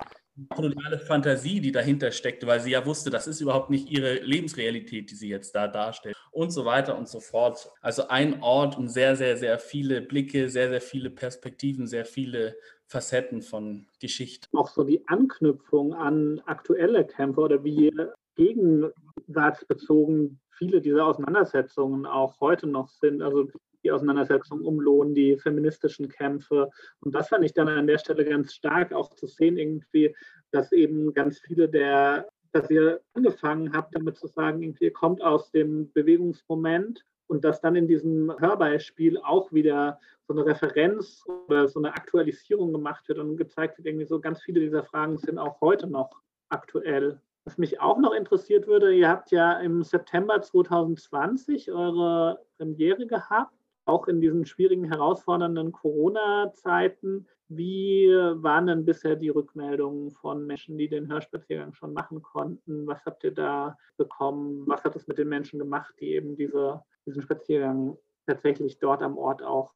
koloniale Fantasie, die dahinter steckte, weil sie ja wusste, das ist überhaupt nicht ihre Lebensrealität, die sie jetzt da darstellt und so weiter und so fort. Also ein Ort und sehr, sehr, sehr viele Blicke, sehr, sehr viele Perspektiven, sehr viele Facetten von Geschichte. Auch so die Anknüpfung an aktuelle Kämpfe oder wie gegenwartsbezogen viele dieser Auseinandersetzungen auch heute noch sind. Also die Auseinandersetzung um Lohn, die feministischen Kämpfe. Und das fand ich dann an der Stelle ganz stark auch zu sehen, irgendwie, dass eben ganz viele der, dass ihr angefangen habt, damit zu sagen, ihr kommt aus dem Bewegungsmoment und dass dann in diesem Hörbeispiel auch wieder so eine Referenz oder so eine Aktualisierung gemacht wird und gezeigt wird, irgendwie so ganz viele dieser Fragen sind auch heute noch aktuell. Was mich auch noch interessiert würde, ihr habt ja im September 2020 eure Premiere gehabt auch in diesen schwierigen, herausfordernden Corona-Zeiten. Wie waren denn bisher die Rückmeldungen von Menschen, die den Hörspaziergang schon machen konnten? Was habt ihr da bekommen? Was hat es mit den Menschen gemacht, die eben diese, diesen Spaziergang tatsächlich dort am Ort auch?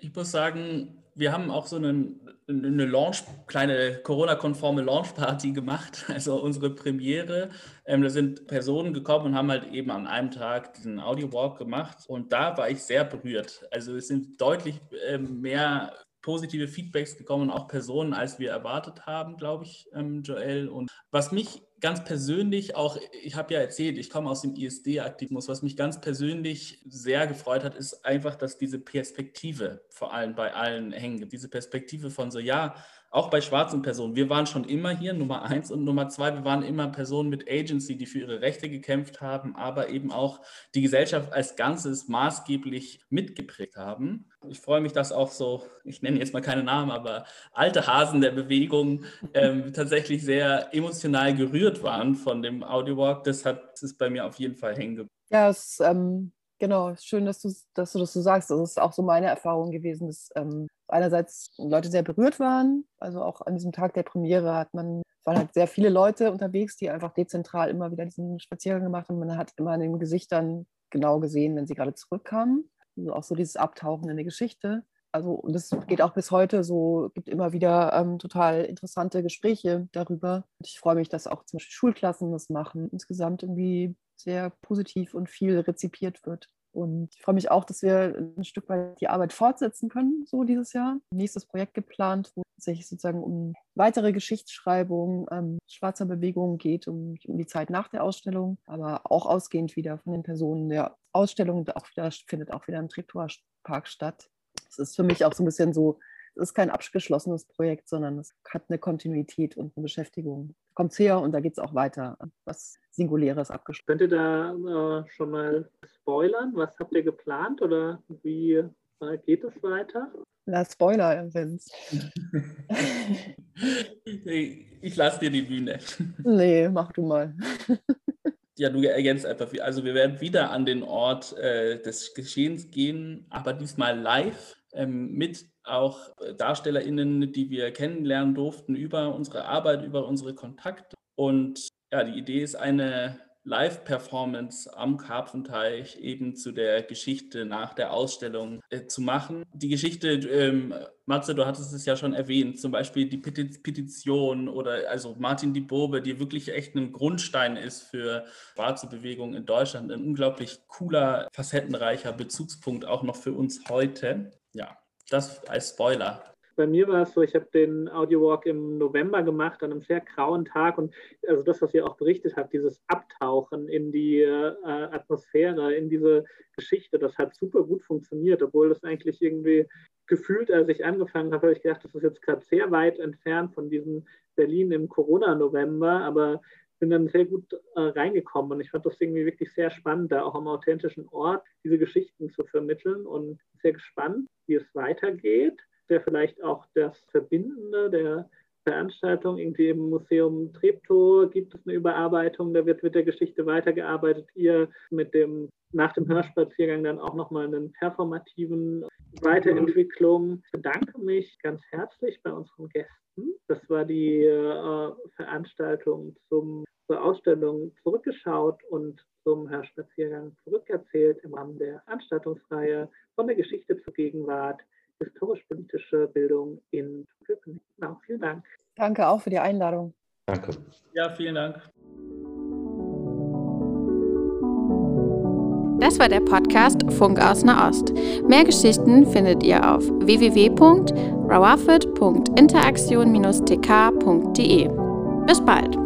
Ich muss sagen, wir haben auch so einen, eine Launch, kleine Corona-konforme Launch-Party gemacht, (laughs) also unsere Premiere. Ähm, da sind Personen gekommen und haben halt eben an einem Tag diesen Audio-Walk gemacht und da war ich sehr berührt. Also es sind deutlich ähm, mehr positive Feedbacks gekommen, auch Personen, als wir erwartet haben, glaube ich, ähm, Joel. Und was mich ganz persönlich auch, ich habe ja erzählt, ich komme aus dem ISD-Aktivismus, was mich ganz persönlich sehr gefreut hat, ist einfach, dass diese Perspektive vor allem bei allen hängen gibt. Diese Perspektive von so, ja, auch bei schwarzen Personen. Wir waren schon immer hier, Nummer eins und Nummer zwei, wir waren immer Personen mit Agency, die für ihre Rechte gekämpft haben, aber eben auch die Gesellschaft als Ganzes maßgeblich mitgeprägt haben. Ich freue mich, dass auch so, ich nenne jetzt mal keine Namen, aber alte Hasen der Bewegung ähm, (laughs) tatsächlich sehr emotional gerührt waren von dem Audiowalk. Das hat das ist bei mir auf jeden Fall hängen geblieben. Ja, es ähm, Genau, schön, dass du, dass du das so sagst. Das ist auch so meine Erfahrung gewesen, dass ähm, einerseits Leute sehr berührt waren. Also auch an diesem Tag der Premiere hat man, waren halt sehr viele Leute unterwegs, die einfach dezentral immer wieder diesen Spaziergang gemacht haben. Man hat immer an den Gesichtern genau gesehen, wenn sie gerade zurückkamen. Also auch so dieses Abtauchen in die Geschichte. Also, und das geht auch bis heute so, gibt immer wieder ähm, total interessante Gespräche darüber. Und ich freue mich, dass auch zum Beispiel Schulklassen das machen. Insgesamt irgendwie sehr positiv und viel rezipiert wird. Und ich freue mich auch, dass wir ein Stück weit die Arbeit fortsetzen können, so dieses Jahr. Nächstes Projekt geplant, wo es sich sozusagen um weitere Geschichtsschreibung ähm, schwarzer Bewegung geht, um, um die Zeit nach der Ausstellung, aber auch ausgehend wieder von den Personen der Ausstellung. Auch wieder, findet auch wieder im Treptower Park statt. Das ist für mich auch so ein bisschen so es ist kein abgeschlossenes Projekt, sondern es hat eine Kontinuität und eine Beschäftigung. Kommt her und da geht es auch weiter. Was Singuläres abgeschlossen. Könnt ihr da äh, schon mal spoilern? Was habt ihr geplant oder wie äh, geht es weiter? Na, Spoiler, Vince. (laughs) ich lasse dir die Bühne. Nee, mach du mal. (laughs) ja, du ergänzt einfach. Also wir werden wieder an den Ort äh, des Geschehens gehen, aber diesmal live ähm, mit auch DarstellerInnen, die wir kennenlernen durften über unsere Arbeit, über unsere Kontakte. Und ja, die Idee ist eine Live-Performance am Karpfenteich eben zu der Geschichte nach der Ausstellung äh, zu machen. Die Geschichte, ähm, Matze, du hattest es ja schon erwähnt, zum Beispiel die Petition oder also Martin die Bobe, die wirklich echt ein Grundstein ist für schwarze Bewegung in Deutschland. Ein unglaublich cooler, facettenreicher Bezugspunkt auch noch für uns heute. Ja, das als Spoiler. Bei mir war es so, ich habe den Audiowalk im November gemacht, an einem sehr grauen Tag. Und also das, was ihr auch berichtet habt, dieses Abtauchen in die äh, Atmosphäre, in diese Geschichte, das hat super gut funktioniert, obwohl das eigentlich irgendwie gefühlt, als ich angefangen habe, habe ich gedacht, das ist jetzt gerade sehr weit entfernt von diesem Berlin im Corona-November, aber bin dann sehr gut äh, reingekommen und ich fand das irgendwie wirklich sehr spannend, da auch am authentischen Ort diese Geschichten zu vermitteln und sehr gespannt, wie es weitergeht. Der vielleicht auch das Verbindende der Veranstaltung, irgendwie im Museum Treptow gibt es eine Überarbeitung, da wird mit der Geschichte weitergearbeitet. Ihr mit dem nach dem Hörspaziergang dann auch nochmal einen performativen Weiterentwicklung. Ich bedanke mich ganz herzlich bei unseren Gästen. Das war die äh, Veranstaltung zum, zur Ausstellung Zurückgeschaut und zum Hörspaziergang zurückerzählt im Rahmen der Veranstaltungsreihe von der Geschichte zur Gegenwart, historisch-politische Bildung in Köpenick. Genau, vielen Dank. Danke auch für die Einladung. Danke. Ja, vielen Dank. Das war der Podcast Funk aus Nahost. Mehr Geschichten findet ihr auf www.rawafit.interaktion-tk.de. Bis bald!